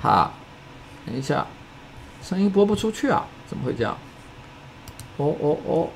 哈，等一下，声音播不出去啊？怎么会这样？哦哦哦！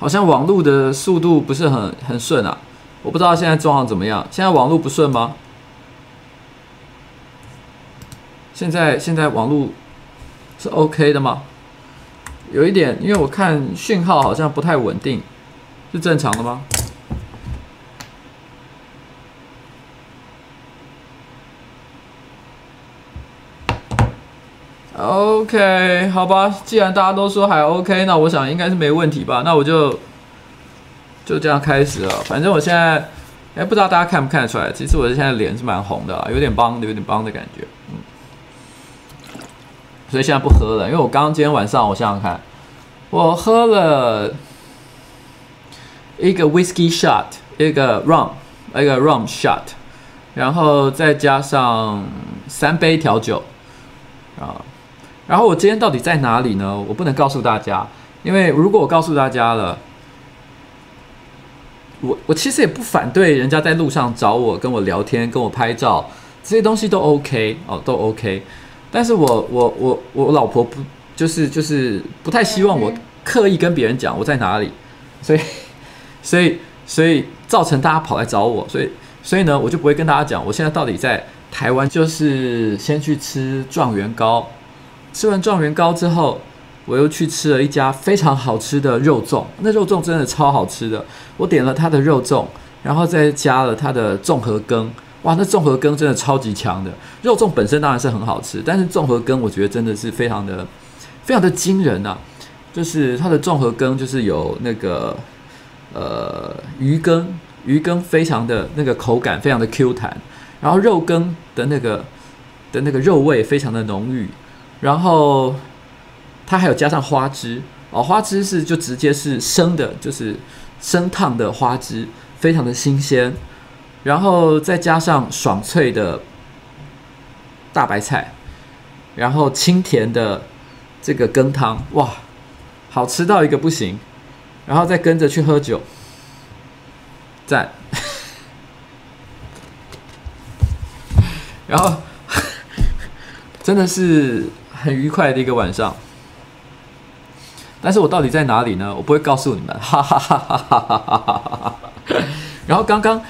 好像网络的速度不是很很顺啊，我不知道现在状况怎么样。现在网络不顺吗？现在现在网络是 OK 的吗？有一点，因为我看讯号好像不太稳定，是正常的吗？OK，好吧，既然大家都说还 OK，那我想应该是没问题吧。那我就就这样开始了。反正我现在，哎，不知道大家看不看得出来，其实我现在脸是蛮红的，有点帮，有点帮的感觉。嗯，所以现在不喝了，因为我刚刚今天晚上，我想想看，我喝了一个 Whisky Shot，一个 Rum，一个 Rum Shot，然后再加上三杯调酒啊。然后我今天到底在哪里呢？我不能告诉大家，因为如果我告诉大家了，我我其实也不反对人家在路上找我跟我聊天、跟我拍照，这些东西都 OK 哦，都 OK。但是我我我我老婆不就是就是不太希望我刻意跟别人讲我在哪里，所以所以所以造成大家跑来找我，所以所以呢，我就不会跟大家讲我现在到底在台湾，就是先去吃状元糕。吃完状元糕之后，我又去吃了一家非常好吃的肉粽。那肉粽真的超好吃的，我点了它的肉粽，然后再加了它的综合羹。哇，那综合羹真的超级强的。肉粽本身当然是很好吃，但是综合羹我觉得真的是非常的、非常的惊人啊！就是它的综合羹就是有那个呃鱼羹，鱼羹非常的那个口感非常的 Q 弹，然后肉羹的那个的那个肉味非常的浓郁。然后，它还有加上花枝哦，花枝是就直接是生的，就是生烫的花枝，非常的新鲜。然后再加上爽脆的大白菜，然后清甜的这个羹汤，哇，好吃到一个不行。然后再跟着去喝酒，赞。然后。真的是很愉快的一个晚上。但是我到底在哪里呢？我不会告诉你们，哈哈哈哈哈哈哈哈。然后刚刚，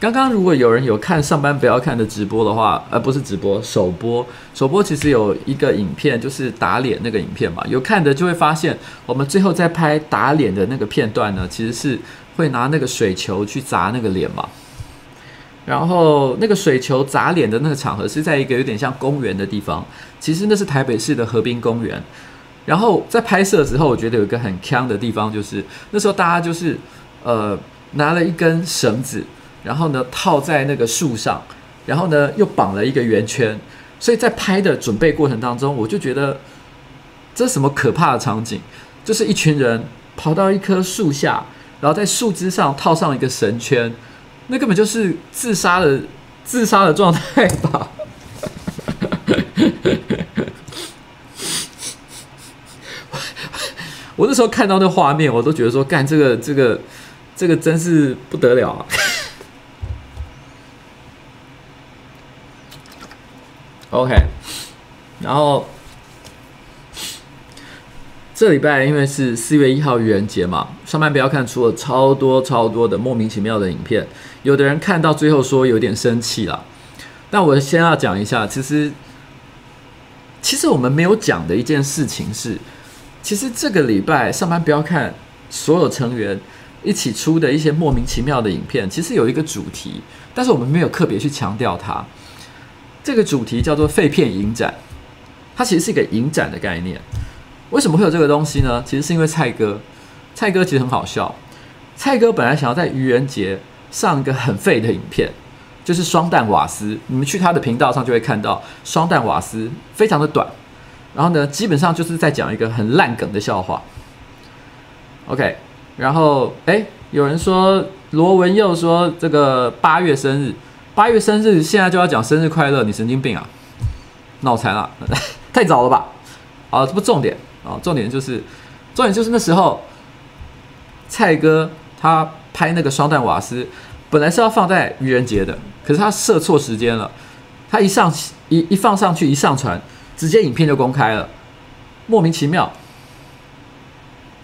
刚刚如果有人有看上班不要看的直播的话，呃，不是直播，首播，首播其实有一个影片，就是打脸那个影片嘛。有看的就会发现，我们最后在拍打脸的那个片段呢，其实是会拿那个水球去砸那个脸嘛。然后那个水球砸脸的那个场合是在一个有点像公园的地方，其实那是台北市的河滨公园。然后在拍摄的时候，我觉得有一个很锵的地方，就是那时候大家就是呃拿了一根绳子，然后呢套在那个树上，然后呢又绑了一个圆圈，所以在拍的准备过程当中，我就觉得这什么可怕的场景？就是一群人跑到一棵树下，然后在树枝上套上一个绳圈，那根本就是自杀的自杀的状态吧。我那时候看到那画面，我都觉得说，干这个这个这个真是不得了啊！OK，然后这礼拜因为是四月一号愚人节嘛，上班不要看出了超多超多的莫名其妙的影片，有的人看到最后说有点生气了。但我先要讲一下，其实其实我们没有讲的一件事情是。其实这个礼拜上班不要看所有成员一起出的一些莫名其妙的影片，其实有一个主题，但是我们没有特别去强调它。这个主题叫做“废片影展”，它其实是一个影展的概念。为什么会有这个东西呢？其实是因为蔡哥，蔡哥其实很好笑。蔡哥本来想要在愚人节上一个很废的影片，就是双蛋瓦斯。你们去他的频道上就会看到双蛋瓦斯，非常的短。然后呢，基本上就是在讲一个很烂梗的笑话。OK，然后哎，有人说罗文佑说这个八月生日，八月生日现在就要讲生日快乐，你神经病啊？脑残啊，太早了吧？啊，这不重点啊，重点就是重点就是那时候蔡哥他拍那个双蛋瓦斯，本来是要放在愚人节的，可是他设错时间了，他一上一一放上去一上传。直接影片就公开了，莫名其妙。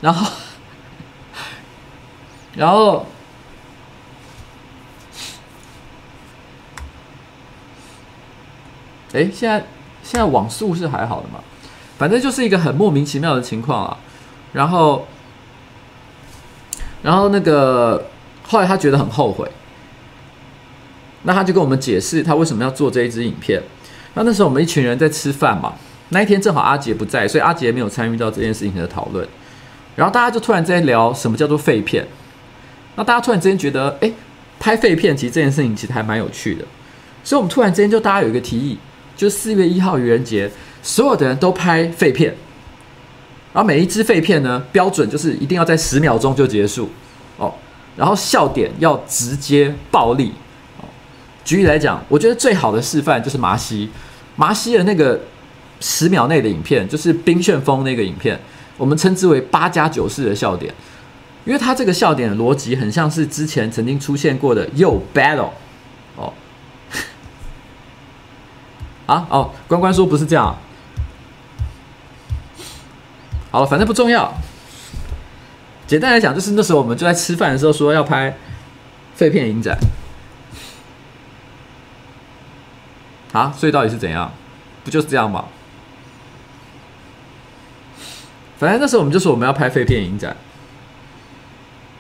然后，然后，哎，现在现在网速是还好的嘛？反正就是一个很莫名其妙的情况啊。然后，然后那个后来他觉得很后悔，那他就跟我们解释他为什么要做这一支影片。那那时候我们一群人在吃饭嘛，那一天正好阿杰不在，所以阿杰没有参与到这件事情的讨论。然后大家就突然在聊什么叫做废片。那大家突然之间觉得，哎，拍废片其实这件事情其实还蛮有趣的。所以我们突然之间就大家有一个提议，就是四月一号愚人节，所有的人都拍废片，然后每一支废片呢，标准就是一定要在十秒钟就结束哦，然后笑点要直接暴力哦。举例来讲，我觉得最好的示范就是麻西，麻西的那个十秒内的影片，就是冰旋风那个影片，我们称之为八加九式的笑点，因为它这个笑点的逻辑很像是之前曾经出现过的 Yo Battle 哦，啊哦，关关说不是这样，好了，反正不重要。简单来讲，就是那时候我们就在吃饭的时候说要拍废片影展。啊，所以到底是怎样？不就是这样吗？反正那时候我们就说我们要拍废片影展，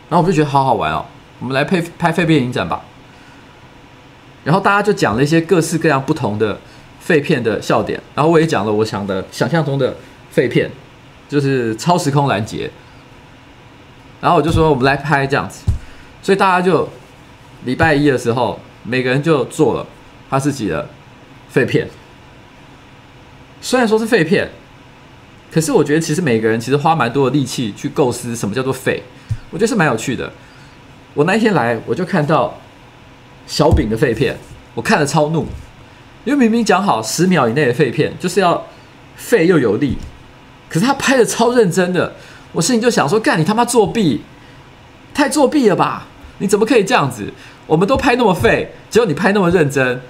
然后我们就觉得好好玩哦，我们来拍拍废片影展吧。然后大家就讲了一些各式各样不同的废片的笑点，然后我也讲了我想的想象中的废片，就是超时空拦截。然后我就说我们来拍这样子，所以大家就礼拜一的时候，每个人就做了他自己的。废片，虽然说是废片，可是我觉得其实每个人其实花蛮多的力气去构思什么叫做废，我觉得是蛮有趣的。我那一天来，我就看到小饼的废片，我看了超怒，因为明明讲好十秒以内的废片就是要废又有力，可是他拍的超认真的，我心里就想说：干你他妈作弊，太作弊了吧？你怎么可以这样子？我们都拍那么废，只有你拍那么认真。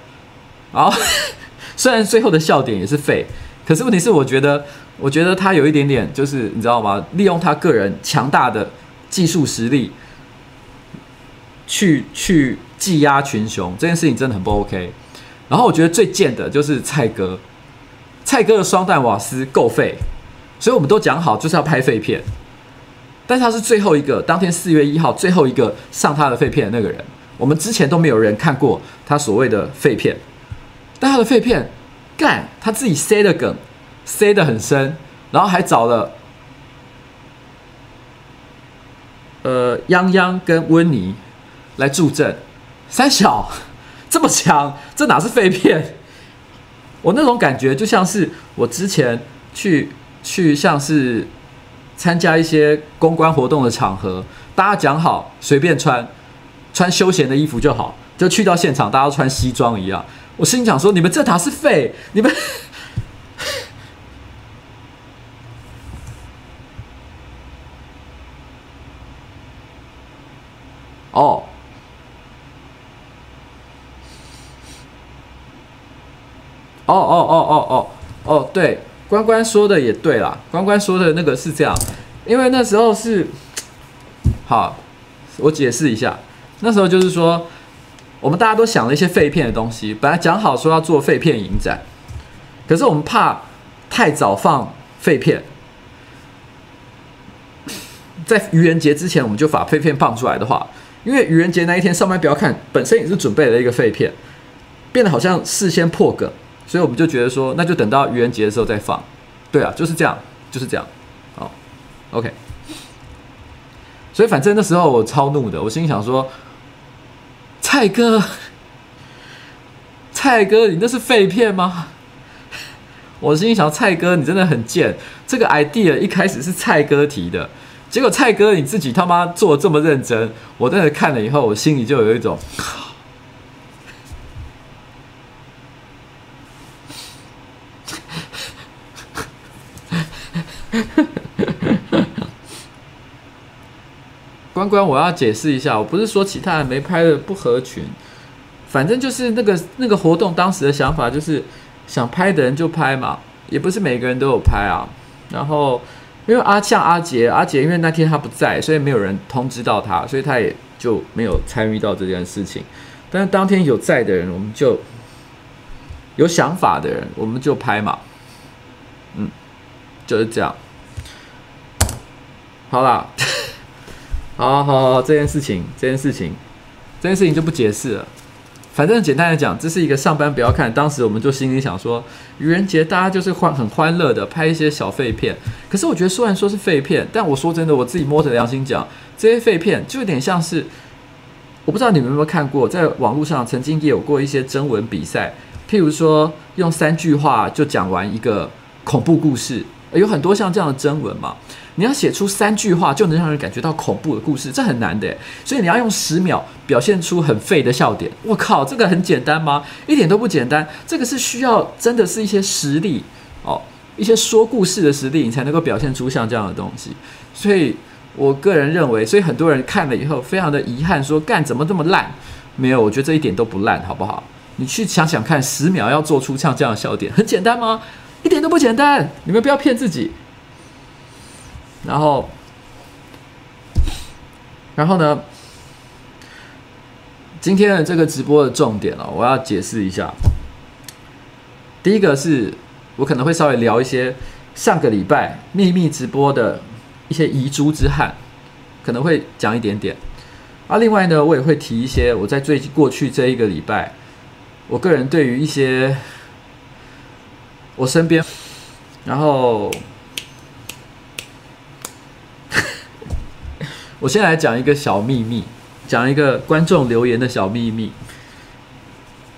然后，虽然最后的笑点也是废，可是问题是，我觉得，我觉得他有一点点，就是你知道吗？利用他个人强大的技术实力，去去技压群雄，这件事情真的很不 OK。然后我觉得最贱的就是蔡哥，蔡哥的双弹瓦斯够废，所以我们都讲好就是要拍废片，但是他是最后一个，当天四月一号最后一个上他的废片的那个人，我们之前都没有人看过他所谓的废片。但他的废片，干他自己塞的梗，塞的很深，然后还找了，呃，泱泱跟温妮来助阵，三小这么强，这哪是废片？我那种感觉就像是我之前去去像是参加一些公关活动的场合，大家讲好随便穿，穿休闲的衣服就好，就去到现场大家穿西装一样。我心想说：“你们这塔是废，你们 哦，哦哦哦哦哦哦，对，关关说的也对啦，关关说的那个是这样，因为那时候是，好，我解释一下，那时候就是说。”我们大家都想了一些废片的东西，本来讲好说要做废片影展，可是我们怕太早放废片，在愚人节之前我们就把废片放出来的话，因为愚人节那一天上班不要看，本身也是准备了一个废片，变得好像事先破梗，所以我们就觉得说，那就等到愚人节的时候再放。对啊，就是这样，就是这样。好，OK。所以反正那时候我超怒的，我心里想说。蔡哥，蔡哥，你那是废片吗？我心里想，蔡哥，你真的很贱。这个 idea 一开始是蔡哥提的，结果蔡哥你自己他妈做的这么认真，我真的看了以后，我心里就有一种，关关，我要解释一下，我不是说其他人没拍的不合群，反正就是那个那个活动当时的想法就是想拍的人就拍嘛，也不是每个人都有拍啊。然后因为阿像阿杰，阿杰因为那天他不在，所以没有人通知到他，所以他也就没有参与到这件事情。但是当天有在的人，我们就有想法的人，我们就拍嘛。嗯，就是这样。好啦。好好好，这件事情，这件事情，这件事情就不解释了。反正简单的讲，这是一个上班不要看。当时我们就心里想说，愚人节大家就是欢很欢乐的拍一些小废片。可是我觉得虽然说是废片，但我说真的，我自己摸着良心讲，这些废片就有点像是，我不知道你们有没有看过，在网络上曾经也有过一些征文比赛，譬如说用三句话就讲完一个恐怖故事，有很多像这样的征文嘛。你要写出三句话就能让人感觉到恐怖的故事，这很难的，所以你要用十秒表现出很废的笑点。我靠，这个很简单吗？一点都不简单。这个是需要真的是一些实力哦，一些说故事的实力，你才能够表现出像这样的东西。所以我个人认为，所以很多人看了以后非常的遗憾，说干怎么这么烂？没有，我觉得这一点都不烂，好不好？你去想想看，十秒要做出像这样的笑点，很简单吗？一点都不简单。你们不要骗自己。然后，然后呢？今天的这个直播的重点哦，我要解释一下。第一个是我可能会稍微聊一些上个礼拜秘密直播的一些遗珠之憾，可能会讲一点点。啊，另外呢，我也会提一些我在最近过去这一个礼拜，我个人对于一些我身边，然后。我先来讲一个小秘密，讲一个观众留言的小秘密。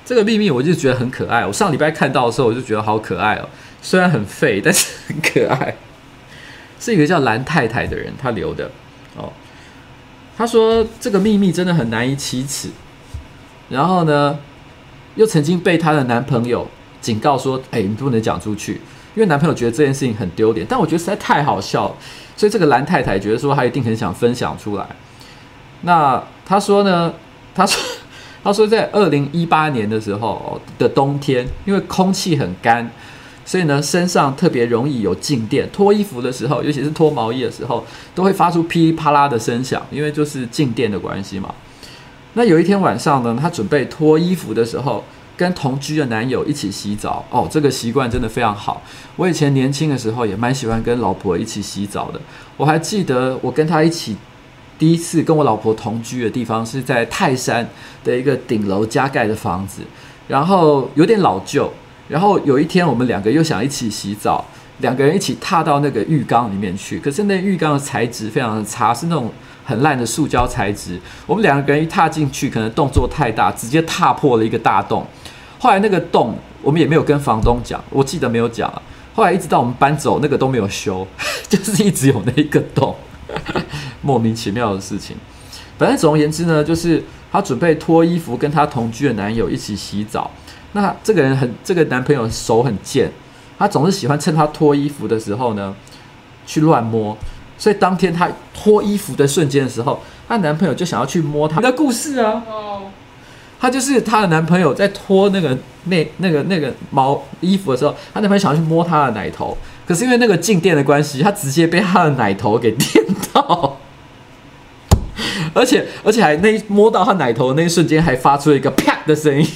这个秘密我就觉得很可爱。我上礼拜看到的时候，我就觉得好可爱哦。虽然很废，但是很可爱。是一个叫蓝太太的人他留的哦。他说这个秘密真的很难以启齿。然后呢，又曾经被她的男朋友警告说：“哎，你不能讲出去，因为男朋友觉得这件事情很丢脸。”但我觉得实在太好笑了。所以这个蓝太太觉得说，她一定很想分享出来。那她说呢？她说，她说在二零一八年的时候的冬天，因为空气很干，所以呢身上特别容易有静电。脱衣服的时候，尤其是脱毛衣的时候，都会发出噼里啪啦的声响，因为就是静电的关系嘛。那有一天晚上呢，她准备脱衣服的时候，跟同居的男友一起洗澡。哦，这个习惯真的非常好。我以前年轻的时候也蛮喜欢跟老婆一起洗澡的。我还记得我跟他一起第一次跟我老婆同居的地方是在泰山的一个顶楼加盖的房子，然后有点老旧。然后有一天我们两个又想一起洗澡，两个人一起踏到那个浴缸里面去。可是那浴缸的材质非常的差，是那种。很烂的塑胶材质，我们两个人一踏进去，可能动作太大，直接踏破了一个大洞。后来那个洞，我们也没有跟房东讲，我记得没有讲。啊后来一直到我们搬走，那个都没有修，就是一直有那一个洞，莫名其妙的事情。反正总而言之呢，就是她准备脱衣服，跟她同居的男友一起洗澡。那这个人很，这个男朋友手很贱，他总是喜欢趁她脱衣服的时候呢，去乱摸。所以当天她脱衣服的瞬间的时候，她男朋友就想要去摸她的故事啊。哦，她就是她的男朋友在脱那个那那个那个毛衣服的时候，她男朋友想要去摸她的奶头，可是因为那个静电的关系，她直接被她的奶头给电到，而且而且还那一摸到她奶头的那一瞬间，还发出了一个啪的声音。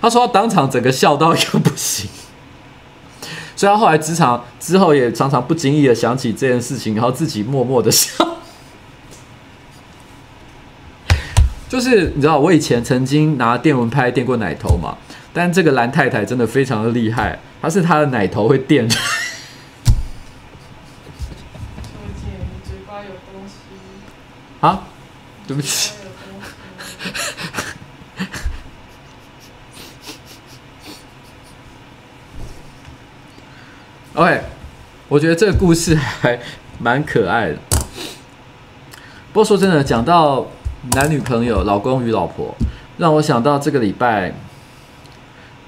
他说他当场整个笑到一个不行，所以他后来职场之后也常常不经意的想起这件事情，然后自己默默的笑。就是你知道，我以前曾经拿电蚊拍电过奶头嘛，但这个蓝太太真的非常的厉害，她是她的奶头会电。小姐，你嘴巴有东西。啊？对不起。OK，我觉得这个故事还蛮可爱的。不过说真的，讲到男女朋友、老公与老婆，让我想到这个礼拜，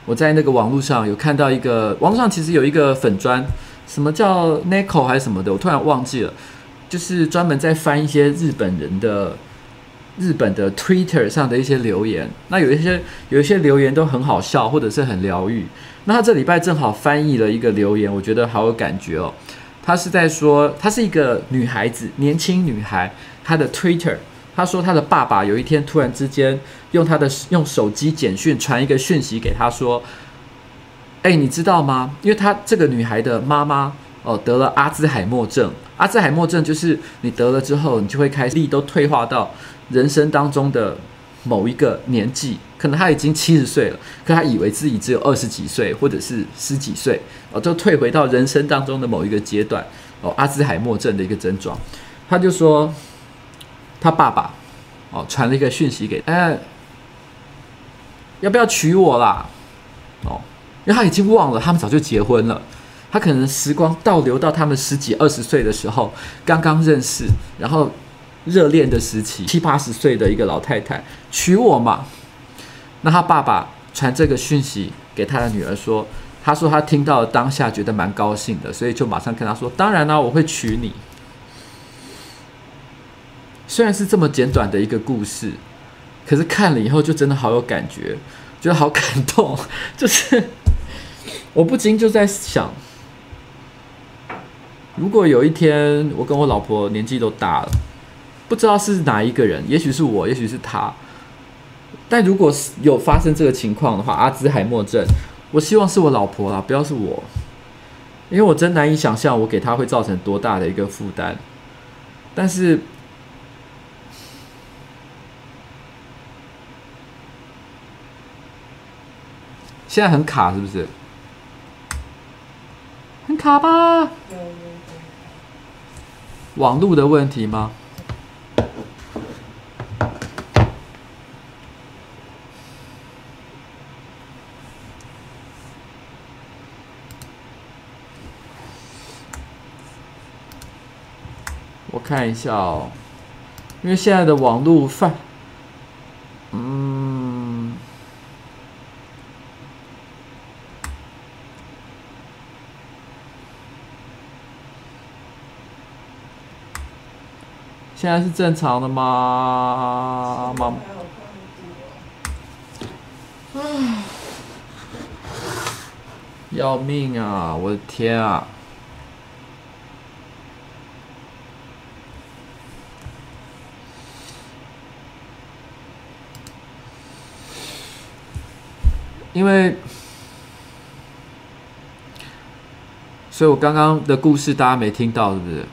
我在那个网络上有看到一个，网络上其实有一个粉砖，什么叫 Neko 还是什么的，我突然忘记了，就是专门在翻一些日本人的。日本的 Twitter 上的一些留言，那有一些有一些留言都很好笑，或者是很疗愈。那他这礼拜正好翻译了一个留言，我觉得好有感觉哦。他是在说，她是一个女孩子，年轻女孩，她的 Twitter，她说她的爸爸有一天突然之间用她的用手机简讯传一个讯息给她说：“哎，你知道吗？因为她这个女孩的妈妈哦得了阿兹海默症，阿兹海默症就是你得了之后，你就会开始力都退化到。”人生当中的某一个年纪，可能他已经七十岁了，可他以为自己只有二十几岁，或者是十几岁，哦，就退回到人生当中的某一个阶段，哦，阿兹海默症的一个症状，他就说，他爸爸，哦，传了一个讯息给，哎，要不要娶我啦？哦，因为他已经忘了，他们早就结婚了，他可能时光倒流到他们十几二十岁的时候，刚刚认识，然后。热恋的时期，七八十岁的一个老太太娶我嘛？那他爸爸传这个讯息给他的女儿说，他说他听到当下觉得蛮高兴的，所以就马上跟他说：“当然啦，我会娶你。”虽然是这么简短的一个故事，可是看了以后就真的好有感觉，觉得好感动。就是我不禁就在想，如果有一天我跟我老婆年纪都大了。不知道是哪一个人，也许是我，也许是他。但如果是有发生这个情况的话，阿兹海默症，我希望是我老婆啦，不要是我，因为我真难以想象我给他会造成多大的一个负担。但是现在很卡，是不是？很卡吧？网路的问题吗？我看一下哦，因为现在的网络泛，嗯，现在是正常的吗？妈，唉，要命啊！我的天啊！因为，所以我刚刚的故事大家没听到，是不是？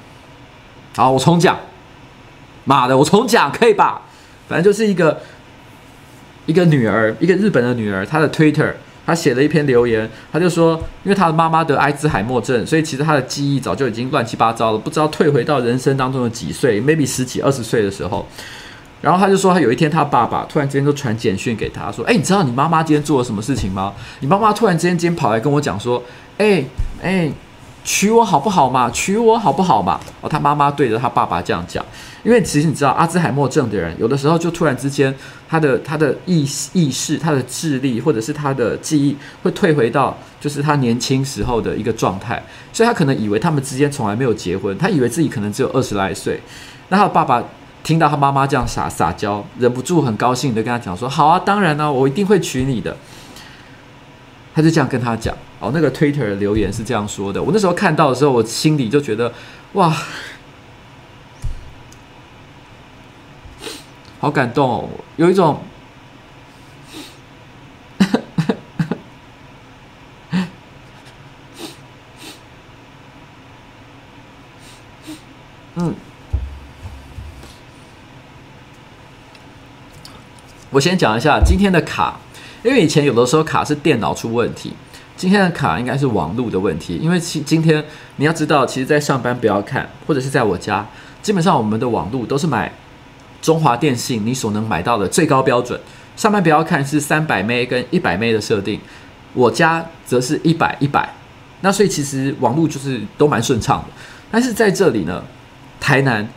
好，我重讲。妈的，我重讲可以吧？反正就是一个一个女儿，一个日本的女儿，她的 Twitter，她写了一篇留言，她就说，因为她的妈妈得艾滋海默症，所以其实她的记忆早就已经乱七八糟了，不知道退回到人生当中的几岁，maybe 十几、二十岁的时候。然后他就说，他有一天他爸爸突然之间就传简讯给他说：“哎，你知道你妈妈今天做了什么事情吗？你妈妈突然之间今天跑来跟我讲说：‘哎哎，娶我好不好嘛？娶我好不好嘛？’哦，他妈妈对着他爸爸这样讲。因为其实你知道，阿兹海默症的人有的时候就突然之间，他的他的意意识、他的智力或者是他的记忆会退回到就是他年轻时候的一个状态，所以他可能以为他们之间从来没有结婚，他以为自己可能只有二十来岁。那他的爸爸。听到他妈妈这样撒撒娇，忍不住很高兴的跟他讲说：“好啊，当然呢、我一定会娶你的。”他就这样跟他讲。哦，那个 Twitter 留言是这样说的。我那时候看到的时候，我心里就觉得哇，好感动哦，有一种，嗯。我先讲一下今天的卡，因为以前有的时候卡是电脑出问题，今天的卡应该是网络的问题。因为今今天你要知道，其实，在上班不要看，或者是在我家，基本上我们的网络都是买中华电信你所能买到的最高标准。上班不要看是三百 M 跟一百 M 的设定，我家则是一百一百。那所以其实网络就是都蛮顺畅的。但是在这里呢，台南。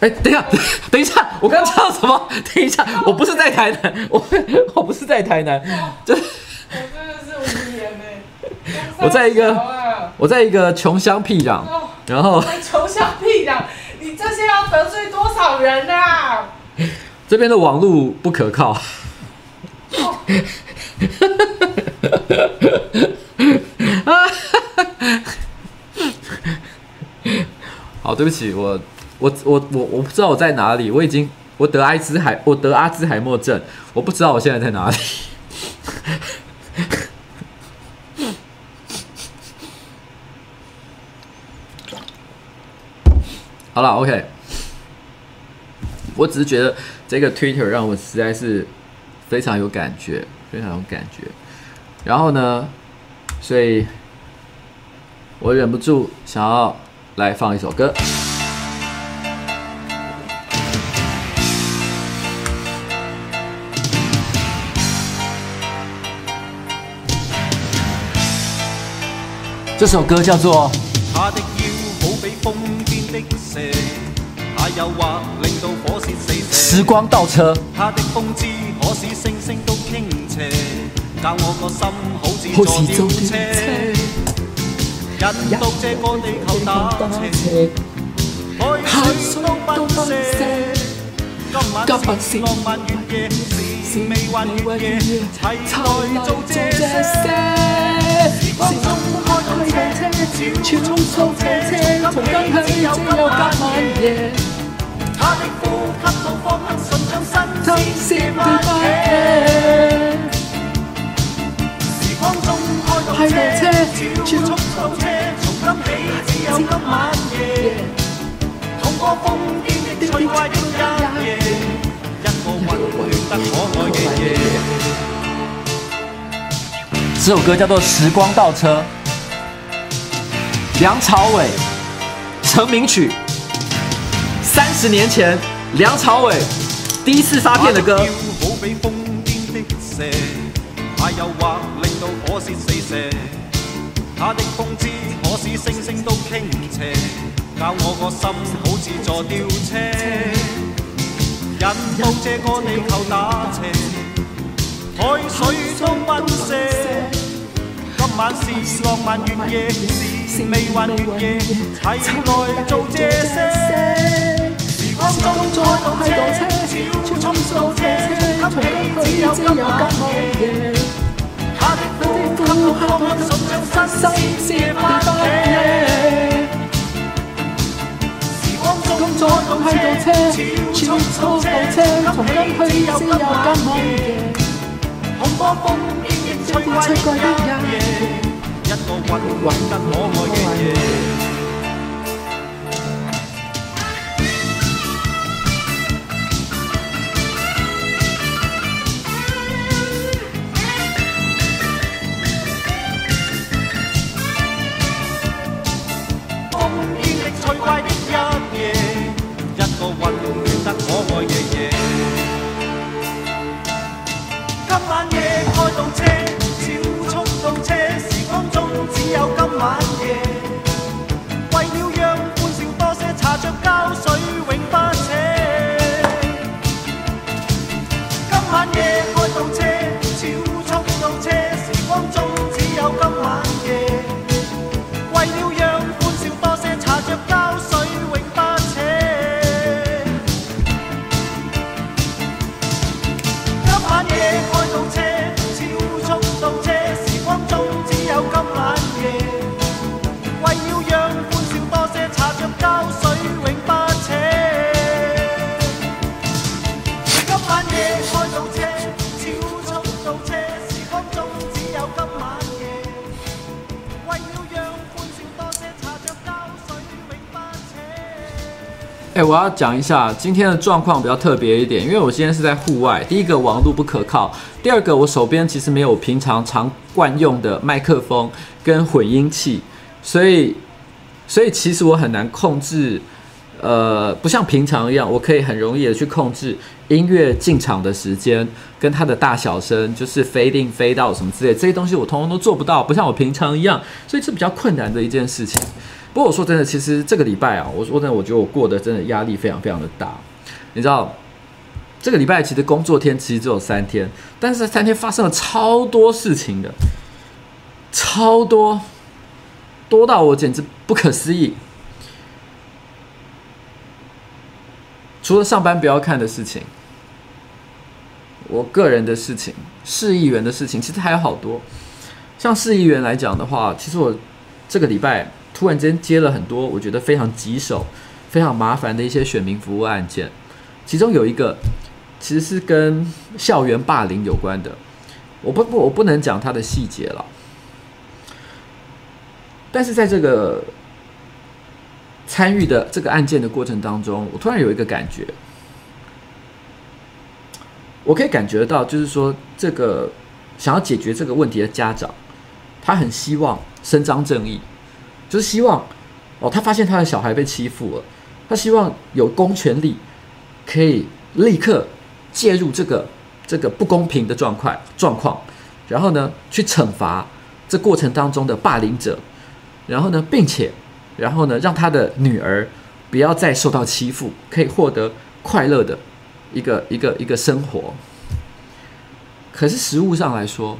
哎，等一下，等一下，我刚刚讲什么？等一下，我不是在台南，我 我不是在台南，就是。我在一个，我在一个穷乡僻壤，然后穷乡僻壤，你这些要得罪多少人啊？这边的网络不可靠。哦、好，对不起，我。我我我我不知道我在哪里，我已经我得艾滋海我得阿兹海默症，我不知道我现在在哪里。好了，OK，我只是觉得这个 Twitter 让我实在是非常有感觉，非常有感觉。然后呢，所以我忍不住想要来放一首歌。这首歌叫做。他的他诱惑令到火线四射。时光倒车。他的风姿可使星星都倾斜，教我个心好似坐吊车，引到这个地球打斜，海水都奔射。今晚是浪漫月夜，是未幻月夜，齐来做这些。时光中开动车，超速车车，从今向只有今晚夜。他的呼吸都仿佛顺畅新鲜的花儿。时光中开动车，超速车，从今起只有今晚夜。痛过疯癫的趣怪的一夜，一个温暖得可爱的夜。这首歌叫做《时光倒车》，梁朝伟成名曲。三十年前，梁朝伟第一次发片的歌。他的腰好比疯癫的蛇，他诱惑令到火线四射，他的风姿可使星星都倾斜，教我个心好似坐吊车，引到这个地球打斜。海水都奔射，今晚是浪漫月夜，是美幻月夜，齐来做这些。光中再度开到车，超速到车，从今只有今有今无夜。他的呼吸看看送上新鲜的不夜。时光中再度开到车，超速到车，从今只有今无夜。红波风轻轻吹过的一夜，一个温温得可爱嘅夜。我要讲一下今天的状况比较特别一点，因为我今天是在户外。第一个网络不可靠，第二个我手边其实没有平常常惯用的麦克风跟混音器，所以所以其实我很难控制，呃，不像平常一样，我可以很容易的去控制音乐进场的时间跟它的大小声，就是 fade in fade out 什么之类这些东西，我通通都做不到，不像我平常一样，所以是比较困难的一件事情。不过我说真的，其实这个礼拜啊，我说真的，我觉得我过得真的压力非常非常的大。你知道，这个礼拜其实工作天其实只有三天，但是三天发生了超多事情的，超多，多到我简直不可思议。除了上班不要看的事情，我个人的事情，市议员的事情，其实还有好多。像市议员来讲的话，其实我这个礼拜。突然间接了很多我觉得非常棘手、非常麻烦的一些选民服务案件，其中有一个其实是跟校园霸凌有关的，我不不我不能讲它的细节了，但是在这个参与的这个案件的过程当中，我突然有一个感觉，我可以感觉到，就是说这个想要解决这个问题的家长，他很希望伸张正义。就是希望，哦，他发现他的小孩被欺负了，他希望有公权力可以立刻介入这个这个不公平的状况状况，然后呢，去惩罚这过程当中的霸凌者，然后呢，并且，然后呢，让他的女儿不要再受到欺负，可以获得快乐的一个一个一个生活。可是实务上来说，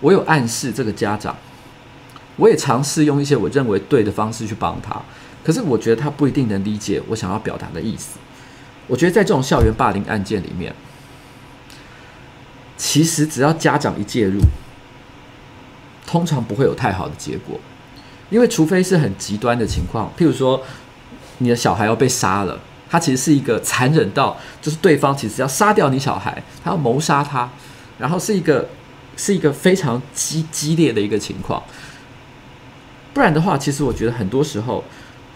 我有暗示这个家长。我也尝试用一些我认为对的方式去帮他，可是我觉得他不一定能理解我想要表达的意思。我觉得在这种校园霸凌案件里面，其实只要家长一介入，通常不会有太好的结果，因为除非是很极端的情况，譬如说你的小孩要被杀了，他其实是一个残忍到就是对方其实要杀掉你小孩，他要谋杀他，然后是一个是一个非常激激烈的一个情况。不然的话，其实我觉得很多时候，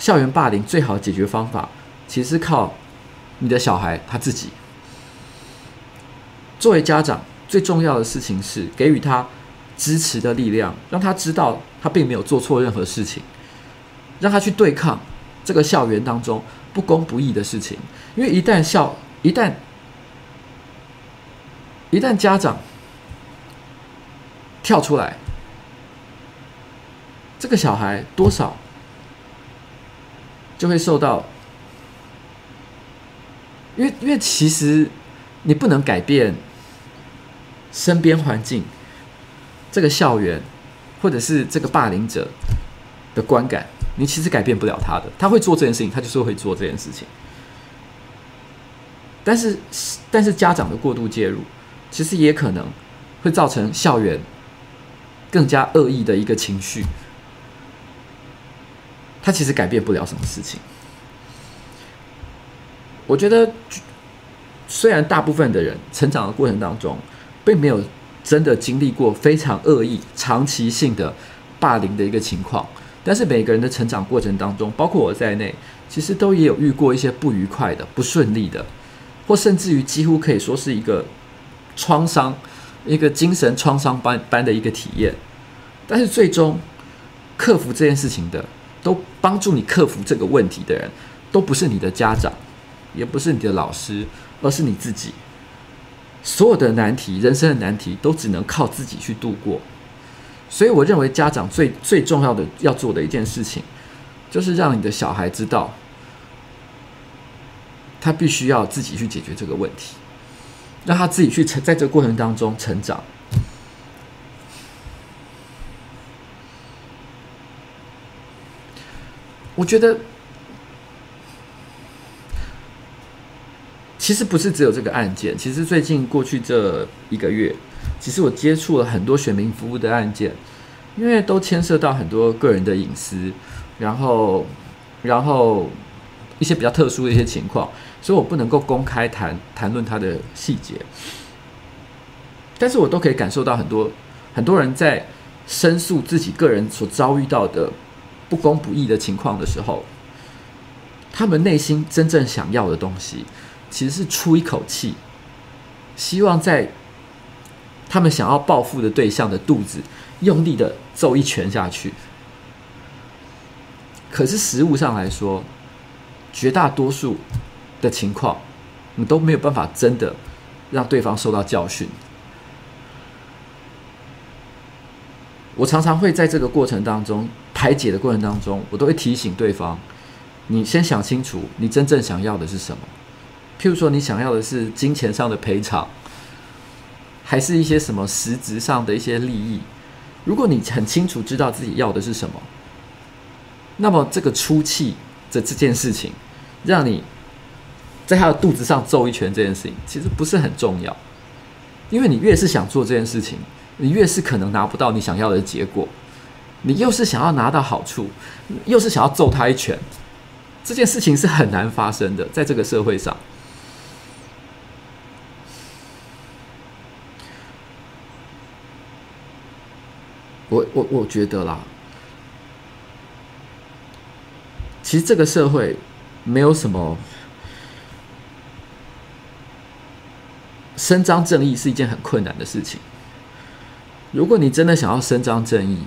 校园霸凌最好的解决方法，其实是靠你的小孩他自己。作为家长，最重要的事情是给予他支持的力量，让他知道他并没有做错任何事情，让他去对抗这个校园当中不公不义的事情。因为一旦校一旦一旦家长跳出来。这个小孩多少就会受到，因为因为其实你不能改变身边环境，这个校园或者是这个霸凌者的观感，你其实改变不了他的。他会做这件事情，他就是会做这件事情。但是但是家长的过度介入，其实也可能会造成校园更加恶意的一个情绪。他其实改变不了什么事情。我觉得，虽然大部分的人成长的过程当中，并没有真的经历过非常恶意、长期性的霸凌的一个情况，但是每个人的成长过程当中，包括我在内，其实都也有遇过一些不愉快的、不顺利的，或甚至于几乎可以说是一个创伤、一个精神创伤般般的一个体验。但是最终克服这件事情的，都帮助你克服这个问题的人，都不是你的家长。也不是你的老师，而是你自己。所有的难题，人生的难题，都只能靠自己去度过。所以，我认为家长最最重要的要做的一件事情，就是让你的小孩知道，他必须要自己去解决这个问题，让他自己去成，在这个过程当中成长。我觉得。其实不是只有这个案件，其实最近过去这一个月，其实我接触了很多选民服务的案件，因为都牵涉到很多个人的隐私，然后，然后一些比较特殊的一些情况，所以我不能够公开谈谈论它的细节。但是我都可以感受到很多很多人在申诉自己个人所遭遇到的不公不义的情况的时候，他们内心真正想要的东西。其实是出一口气，希望在他们想要报复的对象的肚子用力的揍一拳下去。可是实务上来说，绝大多数的情况，你都没有办法真的让对方受到教训。我常常会在这个过程当中排解的过程当中，我都会提醒对方：你先想清楚，你真正想要的是什么。譬如说，你想要的是金钱上的赔偿，还是一些什么实质上的一些利益？如果你很清楚知道自己要的是什么，那么这个出气的这件事情，让你在他的肚子上揍一拳这件事情，其实不是很重要，因为你越是想做这件事情，你越是可能拿不到你想要的结果。你又是想要拿到好处，又是想要揍他一拳，这件事情是很难发生的，在这个社会上。我我我觉得啦，其实这个社会没有什么伸张正义是一件很困难的事情。如果你真的想要伸张正义，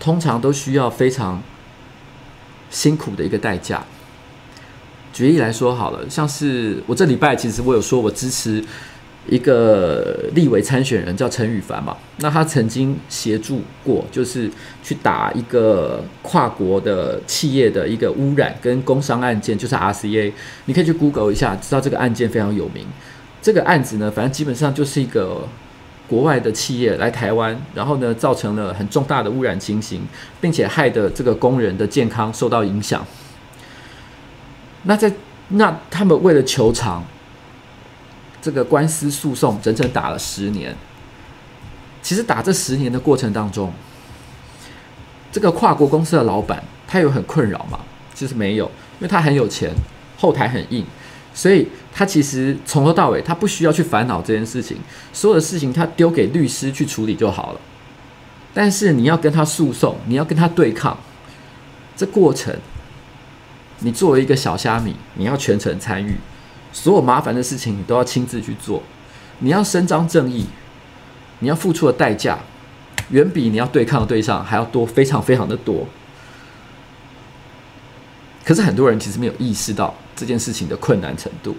通常都需要非常辛苦的一个代价。举例来说好了，像是我这礼拜其实我有说我支持。一个立委参选人叫陈羽凡嘛，那他曾经协助过，就是去打一个跨国的企业的一个污染跟工伤案件，就是 RCA，你可以去 Google 一下，知道这个案件非常有名。这个案子呢，反正基本上就是一个国外的企业来台湾，然后呢，造成了很重大的污染情形，并且害得这个工人的健康受到影响。那在那他们为了求偿。这个官司诉讼整整打了十年。其实打这十年的过程当中，这个跨国公司的老板他有很困扰吗？其实没有，因为他很有钱，后台很硬，所以他其实从头到尾他不需要去烦恼这件事情，所有的事情他丢给律师去处理就好了。但是你要跟他诉讼，你要跟他对抗，这过程，你作为一个小虾米，你要全程参与。所有麻烦的事情你都要亲自去做，你要伸张正义，你要付出的代价远比你要对抗的对象还要多，非常非常的多。可是很多人其实没有意识到这件事情的困难程度。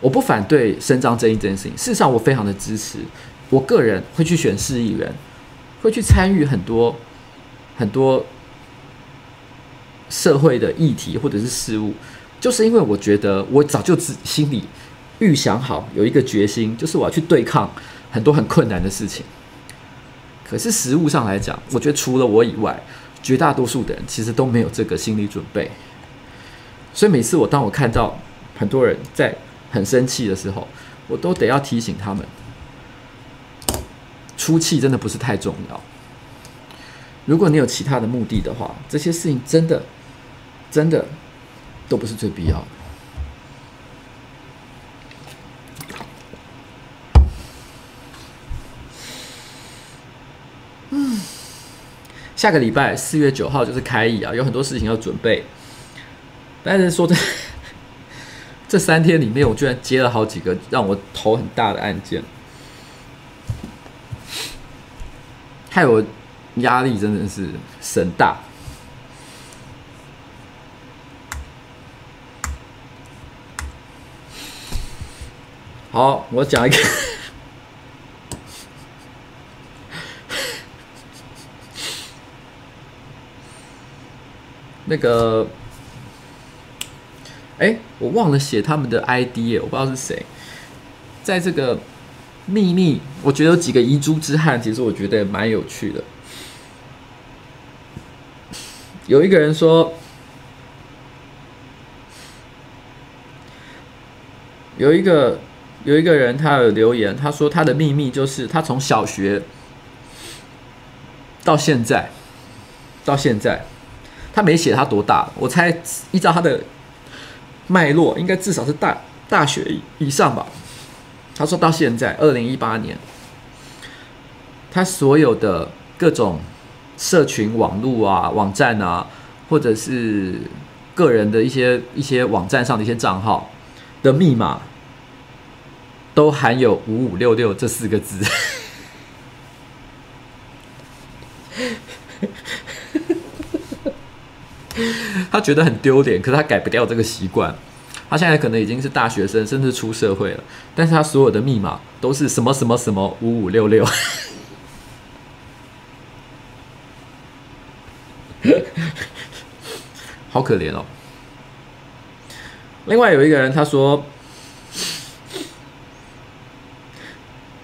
我不反对伸张正义这件事情，事实上我非常的支持。我个人会去选市议员，会去参与很多很多社会的议题或者是事务。就是因为我觉得我早就自心里预想好有一个决心，就是我要去对抗很多很困难的事情。可是实务上来讲，我觉得除了我以外，绝大多数的人其实都没有这个心理准备。所以每次我当我看到很多人在很生气的时候，我都得要提醒他们，出气真的不是太重要。如果你有其他的目的的话，这些事情真的真的都不是最必要的。嗯，下个礼拜四月九号就是开议啊，有很多事情要准备。但是说这这三天里面，我居然接了好几个让我头很大的案件，害我压力真的是神大。好，我讲一个。那个，哎，我忘了写他们的 ID 耶，我不知道是谁。在这个秘密，我觉得有几个遗珠之憾，其实我觉得蛮有趣的。有一个人说，有一个有一个人他有留言，他说他的秘密就是他从小学到现在，到现在。他没写他多大，我猜依照他的脉络，应该至少是大大学以上吧。他说到现在，二零一八年，他所有的各种社群网络啊、网站啊，或者是个人的一些一些网站上的一些账号的密码，都含有五五六六这四个字。他觉得很丢脸，可是他改不掉这个习惯。他现在可能已经是大学生，甚至出社会了，但是他所有的密码都是什么什么什么五五六六，好可怜哦。另外有一个人，他说，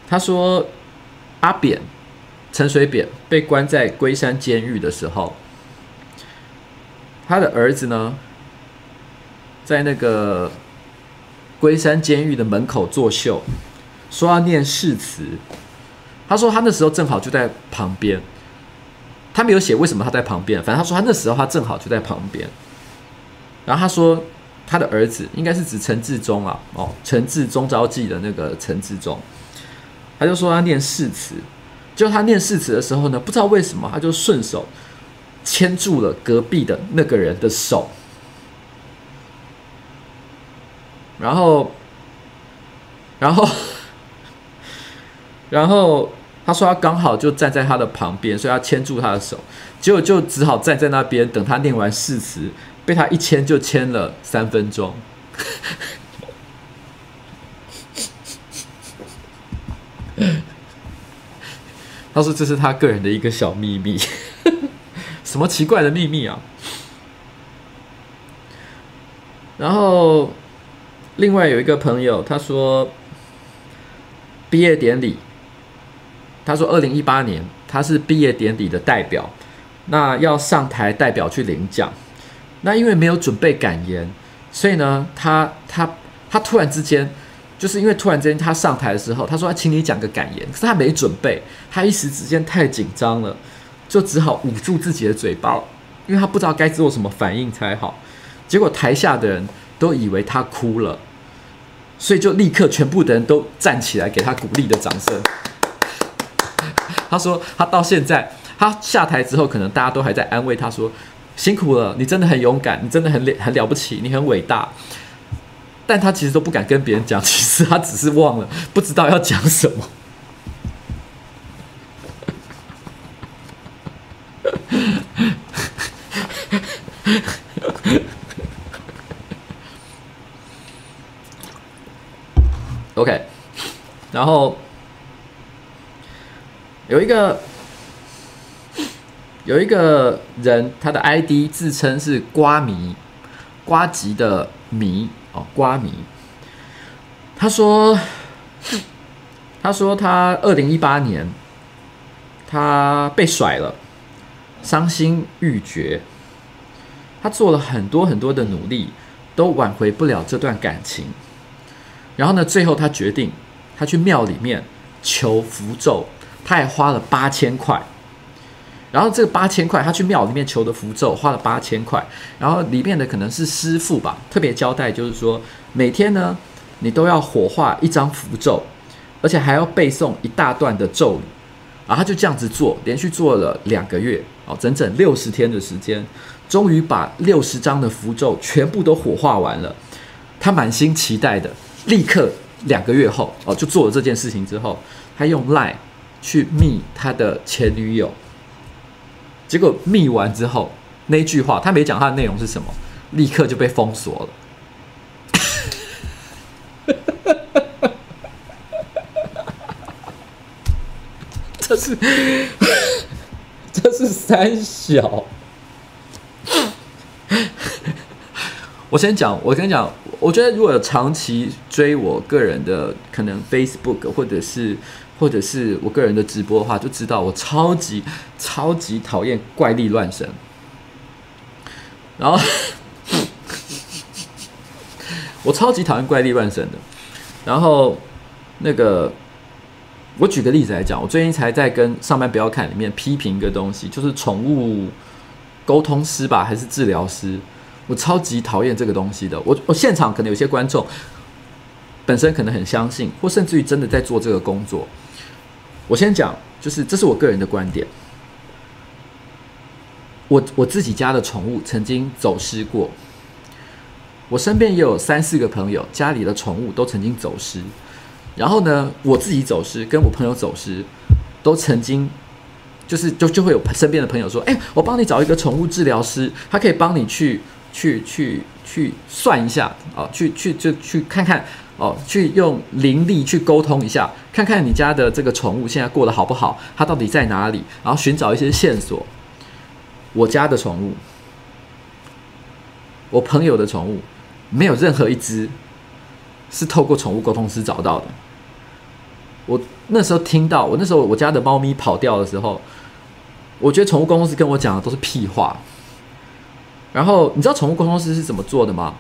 他说阿扁陈水扁被关在龟山监狱的时候。他的儿子呢，在那个龟山监狱的门口作秀，说要念誓词。他说他那时候正好就在旁边，他没有写为什么他在旁边，反正他说他那时候他正好就在旁边。然后他说他的儿子应该是指陈志忠啊，哦，陈志忠召妓的那个陈志忠，他就说他念誓词，就他念誓词的时候呢，不知道为什么他就顺手。牵住了隔壁的那个人的手，然后，然后，然后他说他刚好就站在他的旁边，所以他牵住他的手，结果就只好站在那边等他念完誓词，被他一牵就牵了三分钟。他说这是他个人的一个小秘密。什么奇怪的秘密啊？然后，另外有一个朋友，他说，毕业典礼，他说二零一八年他是毕业典礼的代表，那要上台代表去领奖，那因为没有准备感言，所以呢，他他他突然之间，就是因为突然之间他上台的时候，他说请你讲个感言，可是他没准备，他一时之间太紧张了。就只好捂住自己的嘴巴，因为他不知道该做什么反应才好。结果台下的人都以为他哭了，所以就立刻全部的人都站起来给他鼓励的掌声。他说他到现在，他下台之后，可能大家都还在安慰他说：“辛苦了，你真的很勇敢，你真的很了很了不起，你很伟大。”但他其实都不敢跟别人讲，其实他只是忘了，不知道要讲什么。OK，然后有一个有一个人，他的 ID 自称是瓜迷，瓜吉的迷哦，瓜迷。他说，他说他二零一八年他被甩了。伤心欲绝，他做了很多很多的努力，都挽回不了这段感情。然后呢，最后他决定，他去庙里面求符咒，他也花了八千块。然后这个八千块，他去庙里面求的符咒花了八千块。然后里面的可能是师傅吧，特别交代，就是说每天呢，你都要火化一张符咒，而且还要背诵一大段的咒语。然后他就这样子做，连续做了两个月，哦，整整六十天的时间，终于把六十张的符咒全部都火化完了。他满心期待的，立刻两个月后，哦，就做了这件事情之后，他用 Line 去密他的前女友。结果密完之后，那句话他没讲他的内容是什么，立刻就被封锁了。这是这是三小。我先讲，我跟你讲，我觉得如果长期追我个人的可能 Facebook 或者是。或者是我个人的直播的话，就知道我超级超级讨厌怪力乱神。然后 我超级讨厌怪力乱神的。然后那个，我举个例子来讲，我最近才在跟上班不要看里面批评一个东西，就是宠物沟通师吧，还是治疗师？我超级讨厌这个东西的。我我现场可能有些观众本身可能很相信，或甚至于真的在做这个工作。我先讲，就是这是我个人的观点。我我自己家的宠物曾经走失过，我身边也有三四个朋友家里的宠物都曾经走失。然后呢，我自己走失，跟我朋友走失，都曾经，就是就就会有身边的朋友说：“哎，我帮你找一个宠物治疗师，他可以帮你去去去去算一下啊，去去就去看看。”哦，去用灵力去沟通一下，看看你家的这个宠物现在过得好不好，它到底在哪里，然后寻找一些线索。我家的宠物，我朋友的宠物，没有任何一只是透过宠物沟通师找到的。我那时候听到，我那时候我家的猫咪跑掉的时候，我觉得宠物公司跟我讲的都是屁话。然后你知道宠物公司是怎么做的吗？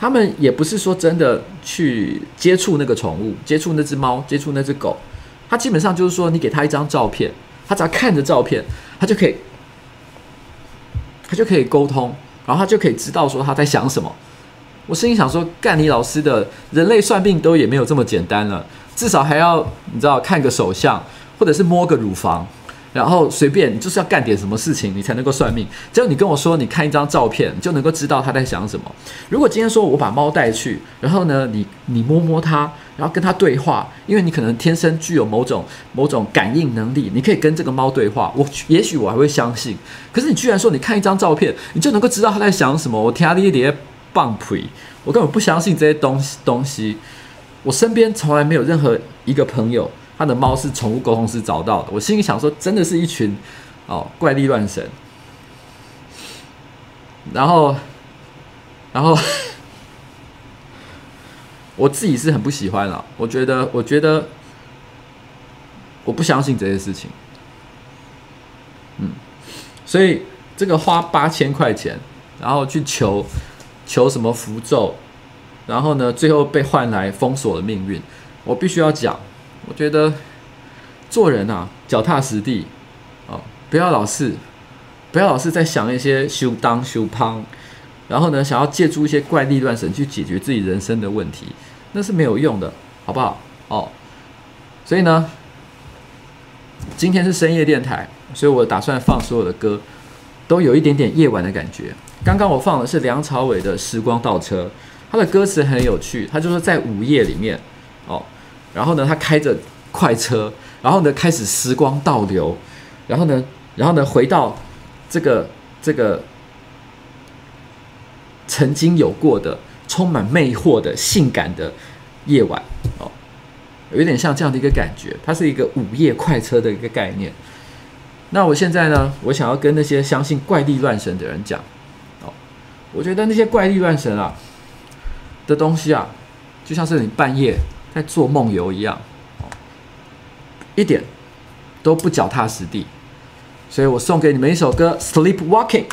他们也不是说真的去接触那个宠物，接触那只猫，接触那只狗。他基本上就是说，你给他一张照片，他只要看着照片，他就可以，他就可以沟通，然后他就可以知道说他在想什么。我心里想说，干你老师的，人类算命都也没有这么简单了，至少还要你知道看个手相，或者是摸个乳房。然后随便，就是要干点什么事情，你才能够算命。只要你跟我说，你看一张照片，就能够知道他在想什么。如果今天说我把猫带去，然后呢，你你摸摸它，然后跟它对话，因为你可能天生具有某种某种感应能力，你可以跟这个猫对话。我也许我还会相信。可是你居然说你看一张照片，你就能够知道他在想什么？我天啊，你爹棒槌！我根本不相信这些东西东西。我身边从来没有任何一个朋友。他的猫是宠物沟通师找到的，我心里想说，真的是一群哦怪力乱神。然后，然后我自己是很不喜欢了，我觉得，我觉得我不相信这些事情。嗯，所以这个花八千块钱，然后去求求什么符咒，然后呢，最后被换来封锁的命运，我必须要讲。我觉得做人啊，脚踏实地，哦，不要老是，不要老是在想一些修当修胖，然后呢，想要借助一些怪力乱神去解决自己人生的问题，那是没有用的，好不好？哦，所以呢，今天是深夜电台，所以我打算放所有的歌，都有一点点夜晚的感觉。刚刚我放的是梁朝伟的《时光倒车》，他的歌词很有趣，他就说在午夜里面，哦。然后呢，他开着快车，然后呢，开始时光倒流，然后呢，然后呢，回到这个这个曾经有过的充满魅惑的性感的夜晚哦，有点像这样的一个感觉。它是一个午夜快车的一个概念。那我现在呢，我想要跟那些相信怪力乱神的人讲，我觉得那些怪力乱神啊的东西啊就像是你半夜在做梦游一样一点都不脚踏实地。所以我送给你们一首歌 sleepwalking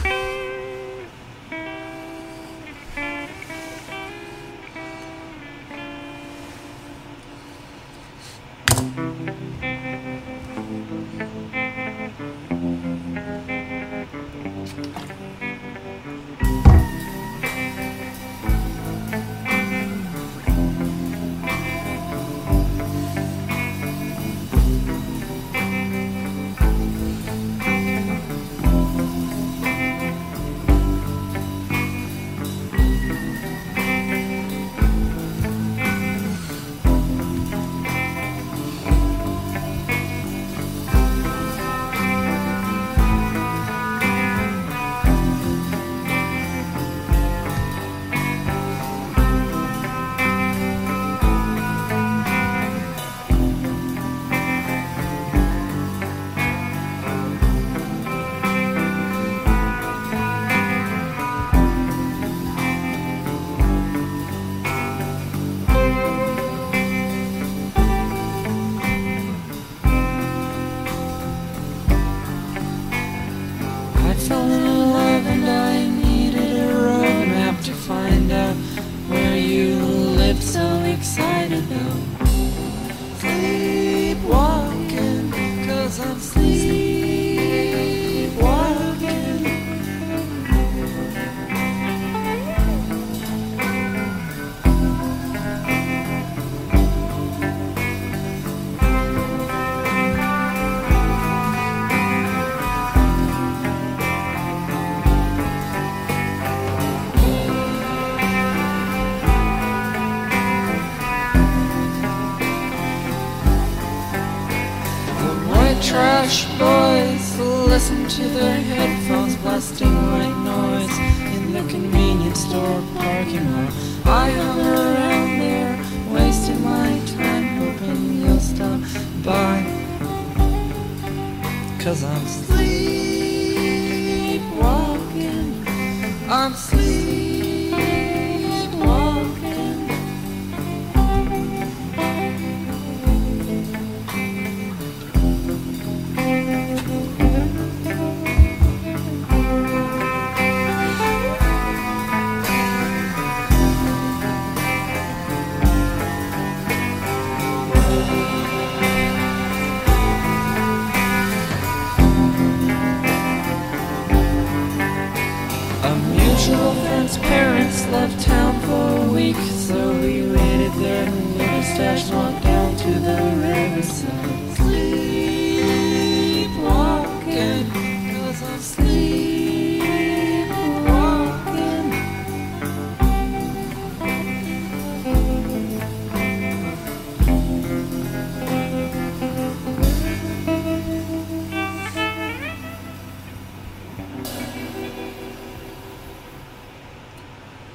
left town for a week, so we waited there in the mustache walked down to the riverside.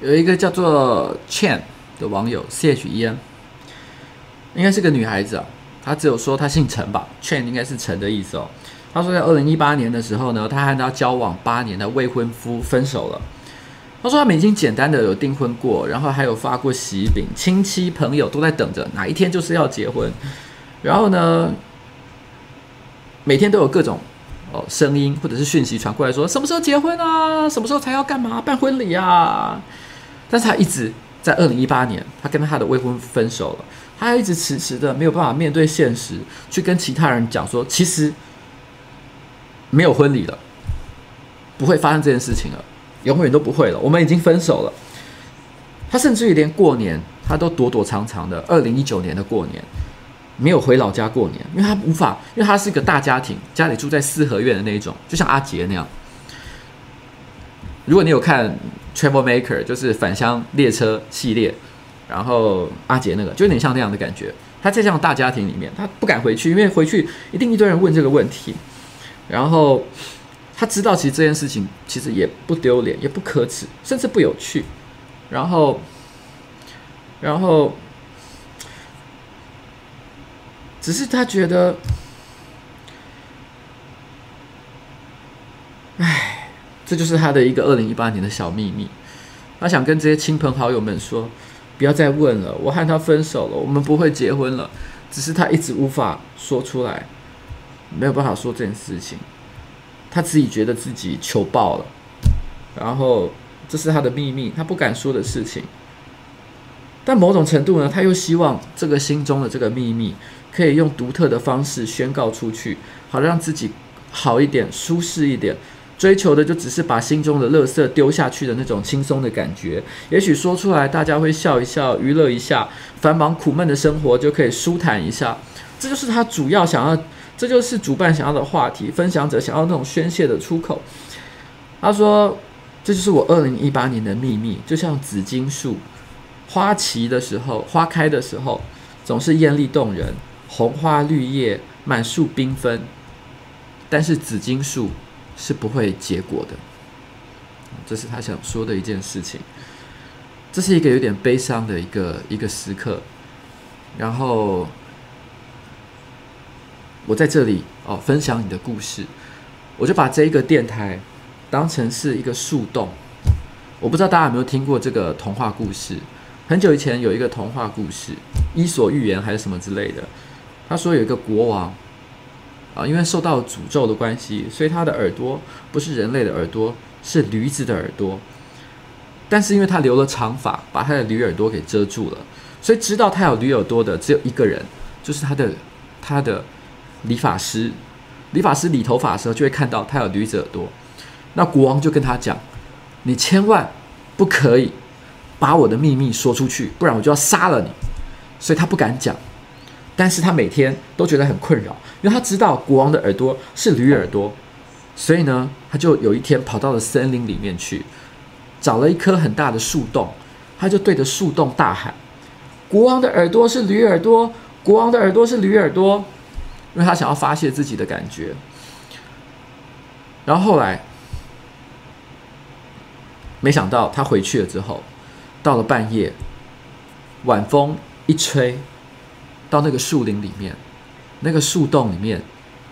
有一个叫做 Chen 的网友 C H E N，应该是个女孩子啊。她只有说她姓陈吧，Chen 应该是陈的意思哦。她说在二零一八年的时候呢，她和她交往八年的未婚夫分手了。她说他们已经简单的有订婚过，然后还有发过喜饼，亲戚朋友都在等着哪一天就是要结婚。然后呢，每天都有各种哦声音或者是讯息传过来说什么时候结婚啊？什么时候才要干嘛办婚礼啊？但是他一直在二零一八年，他跟他的未婚分手了，他一直迟迟的没有办法面对现实，去跟其他人讲说，其实没有婚礼了，不会发生这件事情了，永远都不会了，我们已经分手了。他甚至于连过年，他都躲躲藏藏的。二零一九年的过年，没有回老家过年，因为他无法，因为他是一个大家庭，家里住在四合院的那一种，就像阿杰那样。如果你有看《Travel Maker》，就是返乡列车系列，然后阿杰那个就有点像那样的感觉。他在这样大家庭里面，他不敢回去，因为回去一定一堆人问这个问题。然后他知道，其实这件事情其实也不丢脸，也不可耻，甚至不有趣。然后，然后，只是他觉得，唉，这就是他的一个二零一八年的小秘密。他想跟这些亲朋好友们说，不要再问了，我和他分手了，我们不会结婚了。只是他一直无法说出来，没有办法说这件事情。他自己觉得自己糗爆了，然后这是他的秘密，他不敢说的事情。但某种程度呢，他又希望这个心中的这个秘密可以用独特的方式宣告出去，好让自己好一点、舒适一点。追求的就只是把心中的垃圾丢下去的那种轻松的感觉。也许说出来大家会笑一笑、娱乐一下，繁忙苦闷的生活就可以舒坦一下。这就是他主要想要，这就是主办想要的话题，分享者想要那种宣泄的出口。他说：“这就是我二零一八年的秘密，就像紫荆树。”花期的时候，花开的时候，总是艳丽动人，红花绿叶，满树缤纷。但是紫荆树是不会结果的，这是他想说的一件事情。这是一个有点悲伤的一个一个时刻。然后我在这里哦，分享你的故事，我就把这一个电台当成是一个树洞。我不知道大家有没有听过这个童话故事。很久以前有一个童话故事，《伊索寓言》还是什么之类的。他说有一个国王，啊，因为受到诅咒的关系，所以他的耳朵不是人类的耳朵，是驴子的耳朵。但是因为他留了长发，把他的驴耳朵给遮住了，所以知道他有驴耳朵的只有一个人，就是他的他的理发师。理发师理头发的时候，就会看到他有驴子耳朵。那国王就跟他讲：“你千万不可以。”把我的秘密说出去，不然我就要杀了你。所以他不敢讲，但是他每天都觉得很困扰，因为他知道国王的耳朵是驴耳朵，所以呢，他就有一天跑到了森林里面去，找了一棵很大的树洞，他就对着树洞大喊：“国王的耳朵是驴耳朵，国王的耳朵是驴耳朵。”因为他想要发泄自己的感觉。然后后来，没想到他回去了之后。到了半夜，晚风一吹，到那个树林里面，那个树洞里面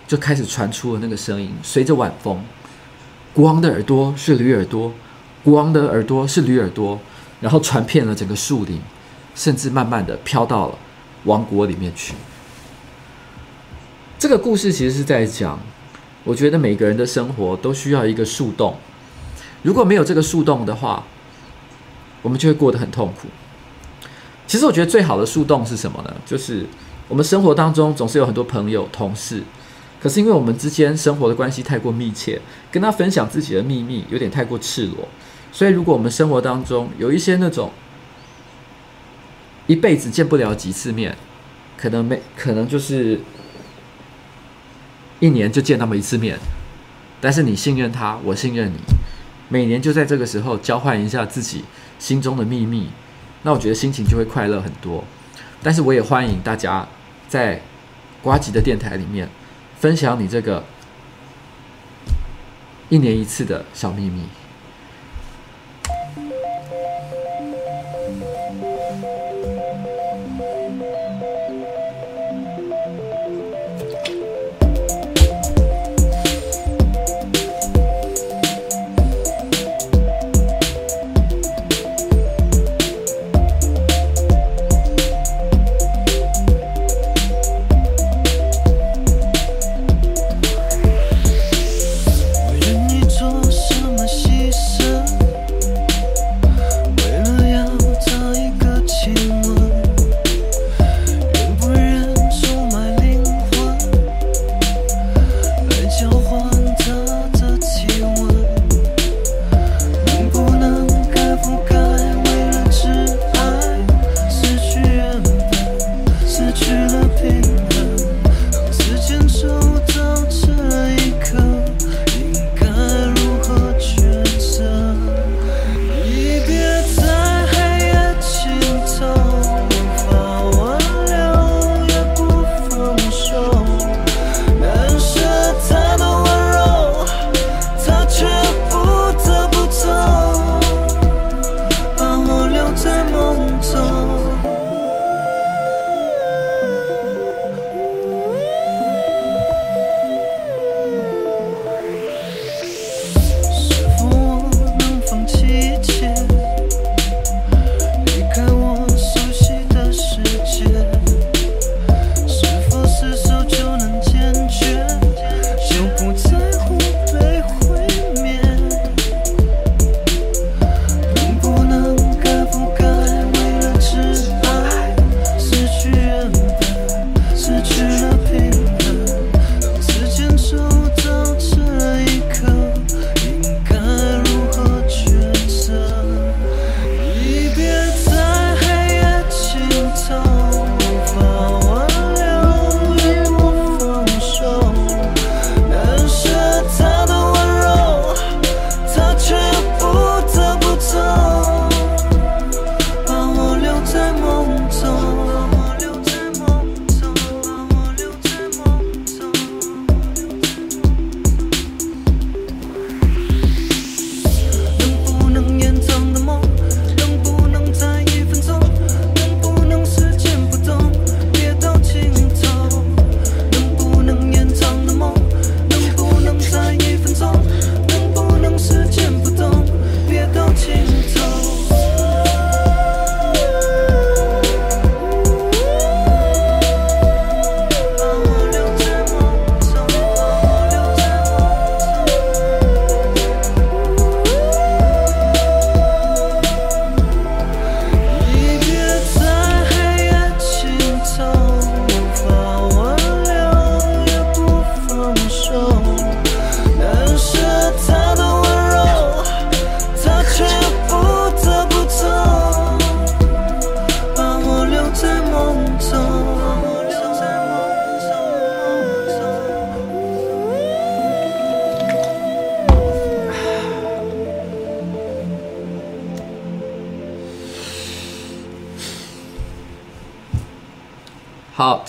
就开始传出了那个声音。随着晚风，国王的耳朵是驴耳朵，国王的耳朵是驴耳朵，然后传遍了整个树林，甚至慢慢的飘到了王国里面去。这个故事其实是在讲，我觉得每个人的生活都需要一个树洞，如果没有这个树洞的话，我们就会过得很痛苦。其实我觉得最好的树洞是什么呢？就是我们生活当中总是有很多朋友、同事，可是因为我们之间生活的关系太过密切，跟他分享自己的秘密有点太过赤裸，所以如果我们生活当中有一些那种一辈子见不了几次面，可能没可能就是一年就见那么一次面，但是你信任他，我信任你，每年就在这个时候交换一下自己心中的秘密，那我觉得心情就会快乐很多。但是我也欢迎大家在瓜吉的电台里面分享你这个一年一次的小秘密。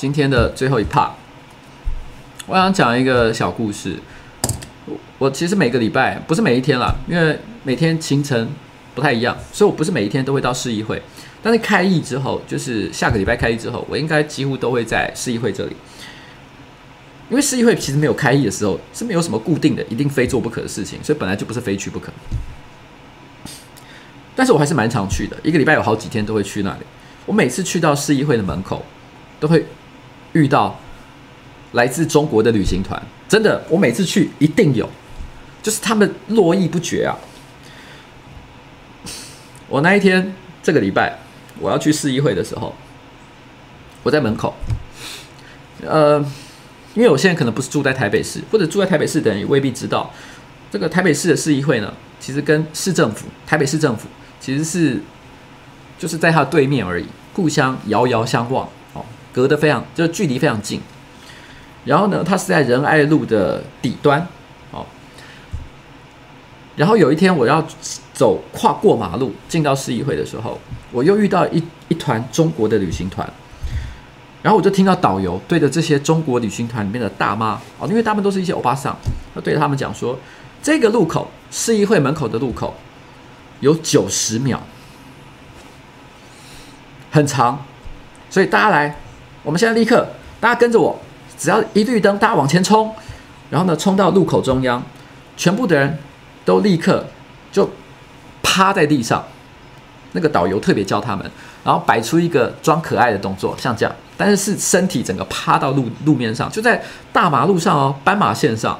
今天的最后一 part，我想讲一个小故事。我其实每个礼拜不是每一天啦，因为每天行程不太一样，所以我不是每一天都会到市议会。但是开议之后，就是下个礼拜开议之后，我应该几乎都会在市议会这里。因为市议会其实没有开议的时候是没有什么固定的一定非做不可的事情，所以本来就不是非去不可。但是我还是蛮常去的，一个礼拜有好几天都会去那里。我每次去到市议会的门口，都会遇到来自中国的旅行团。真的，我每次去一定有，就是他们络绎不绝啊。我那一天这个礼拜我要去市议会的时候，我在门口，呃。因为我现在可能不是住在台北市，或者住在台北市的人也未必知道，这个台北市的市议会呢，其实跟市政府、台北市政府其实是就是在它对面而已，互相遥遥相望，隔得非常，就距离非常近。然后呢，它是在仁爱路的底端，哦。然后有一天我要走跨过马路进到市议会的时候，我又遇到一一团中国的旅行团。然后我就听到导游对着这些中国旅行团里面的大妈哦，因为他们都是一些欧巴桑，他对着他们讲说：“这个路口，市议会门口的路口，有九十秒，很长，所以大家来，我们现在立刻，大家跟着我，只要一绿灯，大家往前冲，然后呢，冲到路口中央，全部的人都立刻就趴在地上。那个导游特别教他们，然后摆出一个装可爱的动作，像这样。”但是是身体整个趴到路路面上，就在大马路上哦，斑马线上。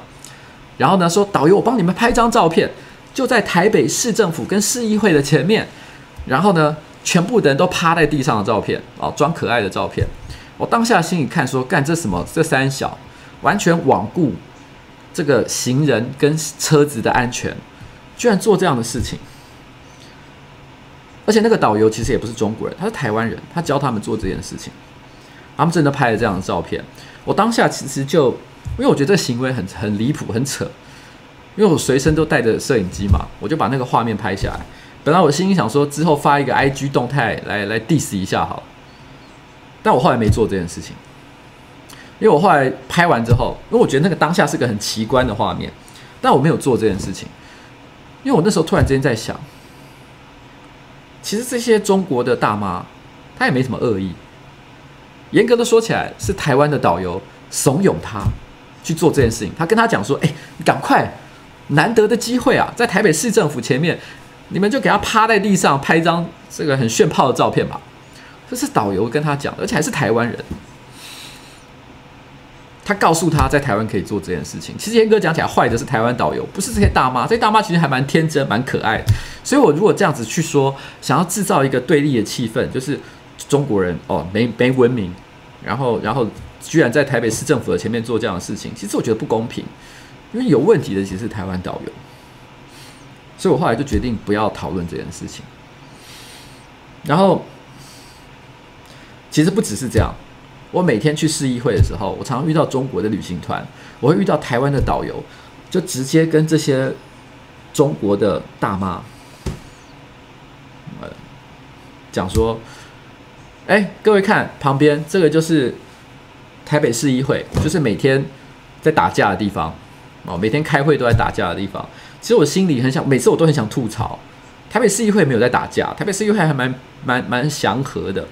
然后呢，说导游，我帮你们拍张照片，就在台北市政府跟市议会的前面。然后呢，全部的人都趴在地上的照片哦，装可爱的照片。我当下心里看说，干这什么？这三小完全罔顾这个行人跟车子的安全，居然做这样的事情。而且那个导游其实也不是中国人，他是台湾人，他教他们做这件事情。他们真的拍了这样的照片，我当下其实就，因为我觉得这行为很很离谱、很扯，因为我随身都带着摄影机嘛，我就把那个画面拍下来。本来我心里想说，之后发一个 IG 动态来来 diss 一下好了，但我后来没做这件事情，因为我后来拍完之后，因为我觉得那个当下是个很奇观的画面，但我没有做这件事情，因为我那时候突然之间在想，其实这些中国的大妈，她也没什么恶意。严格的说起来，是台湾的导游怂恿他去做这件事情。他跟他讲说：“哎，你赶快，难得的机会啊，在台北市政府前面，你们就给他趴在地上拍一张这个很炫炮的照片吧。”这是导游跟他讲，而且还是台湾人。他告诉他在台湾可以做这件事情。其实严格讲起来，坏的是台湾导游，不是这些大妈。这些大妈其实还蛮天真、蛮可爱的。所以我如果这样子去说，想要制造一个对立的气氛，就是。中国人哦，没没文明，然后然后居然在台北市政府的前面做这样的事情，其实我觉得不公平，因为有问题的其实是台湾导游，所以我后来就决定不要讨论这件事情。然后其实不只是这样，我每天去市议会的时候，我常常遇到中国的旅行团，我会遇到台湾的导游，就直接跟这些中国的大妈，呃，讲说。哎，各位看旁边这个就是台北市议会，就是每天在打架的地方哦，每天开会都在打架的地方。其实我心里很想，每次我都很想吐槽，台北市议会没有在打架，台北市议会还蛮蛮蛮祥和的。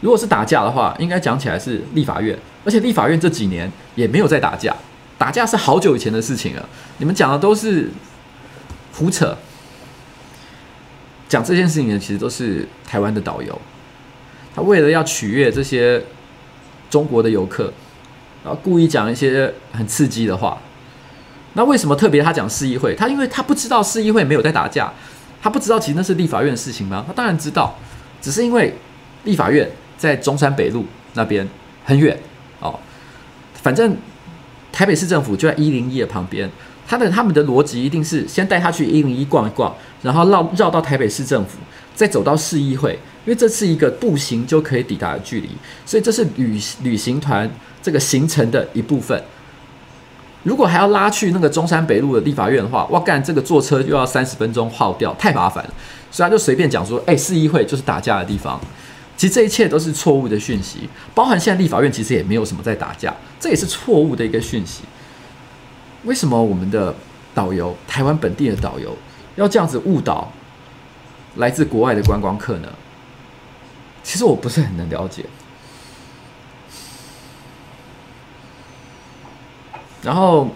如果是打架的话，应该讲起来是立法院，而且立法院这几年也没有在打架，打架是好久以前的事情了。你们讲的都是胡扯，讲这件事情的其实都是台湾的导游。他为了要取悦这些中国的游客，然后故意讲一些很刺激的话。那为什么特别他讲市议会？他因为他不知道市议会没有在打架，他不知道其实那是立法院的事情吗？他当然知道，只是因为立法院在中山北路那边很远哦。反正台北市政府就在一零一的旁边，他的他们的逻辑一定是先带他去一零一逛一逛，然后绕绕到台北市政府，再走到市议会。因为这是一个步行就可以抵达的距离，所以这是旅旅行团这个行程的一部分。如果还要拉去那个中山北路的立法院的话，哇干，这个坐车又要三十分钟耗掉，太麻烦了。所以他就随便讲说，哎，市议会就是打架的地方。其实这一切都是错误的讯息，包含现在立法院其实也没有什么在打架，这也是错误的一个讯息。为什么我们的导游，台湾本地的导游，要这样子误导来自国外的观光客呢？其实我不是很能了解。然后，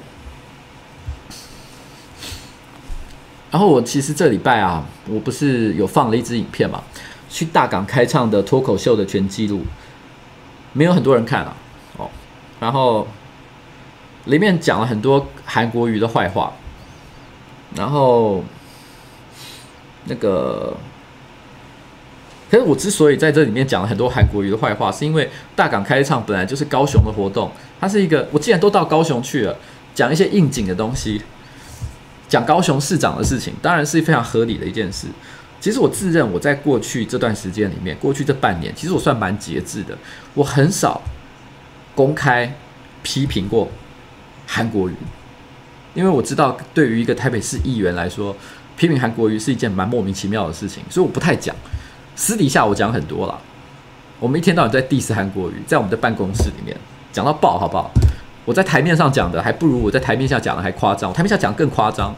然后我其实这礼拜啊，我不是有放了一支影片嘛？去大港开唱的脱口秀的全记录，没有很多人看啊，哦，然后里面讲了很多韩国瑜的坏话，然后那个，可是我之所以在这里面讲了很多韩国瑜的坏话，是因为大港开唱本来就是高雄的活动，它是一个，我既然都到高雄去了，讲一些应景的东西，讲高雄市长的事情，当然是非常合理的一件事。其实我自认我在过去这段时间里面，过去这半年，其实我算蛮节制的。我很少公开批评过韩国瑜，因为我知道对于一个台北市议员来说，批评韩国瑜是一件蛮莫名其妙的事情，所以我不太讲。私底下我讲很多了，我们一天到晚在 diss 韩国瑜，在我们的办公室里面讲到爆，好不好？我在台面上讲的还不如我在台面下讲的还夸张，我台面下讲更夸张，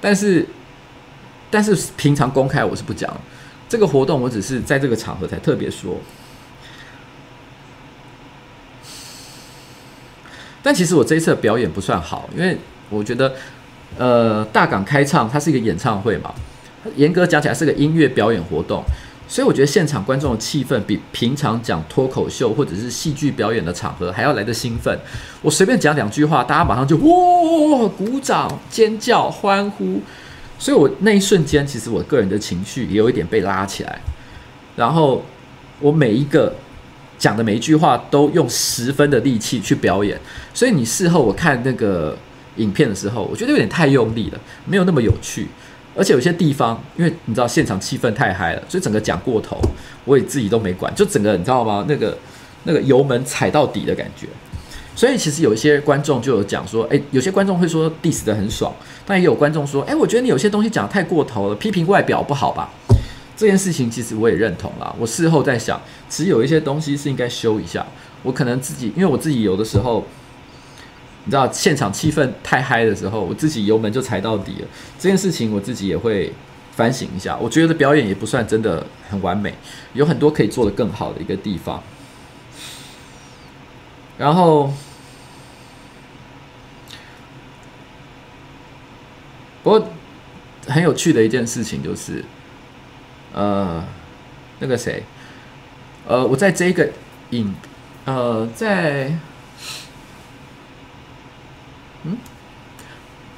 但是。但是平常公开我是不讲，这个活动我只是在这个场合才特别说。但其实我这一次的表演不算好，因为我觉得，呃，大港开唱它是一个演唱会嘛，严格讲起来是个音乐表演活动，所以我觉得现场观众的气氛比平常讲脱口秀或者是戏剧表演的场合还要来得兴奋。我随便讲两句话，大家马上就哇，鼓掌、尖叫、欢呼。所以，我那一瞬间，其实我个人的情绪也有一点被拉起来。然后，我每一个讲的每一句话都用十分的力气去表演。所以，你事后我看那个影片的时候，我觉得有点太用力了，没有那么有趣。而且有些地方，因为你知道现场气氛太嗨了，所以整个讲过头，我也自己都没管，就整个你知道吗？那个那个油门踩到底的感觉。所以其实有一些观众就有讲说，诶，有些观众会说 diss 得很爽，但也有观众说，诶，我觉得你有些东西讲得太过头了，批评外表不好吧？这件事情其实我也认同啦。我事后在想，其实有一些东西是应该修一下。我可能自己，因为我自己有的时候，你知道现场气氛太嗨的时候，我自己油门就踩到底了。这件事情我自己也会反省一下。我觉得表演也不算真的很完美，有很多可以做得更好的一个地方。然后。不过很有趣的一件事情就是，呃，那个谁，呃，我在这个影，呃，在，嗯，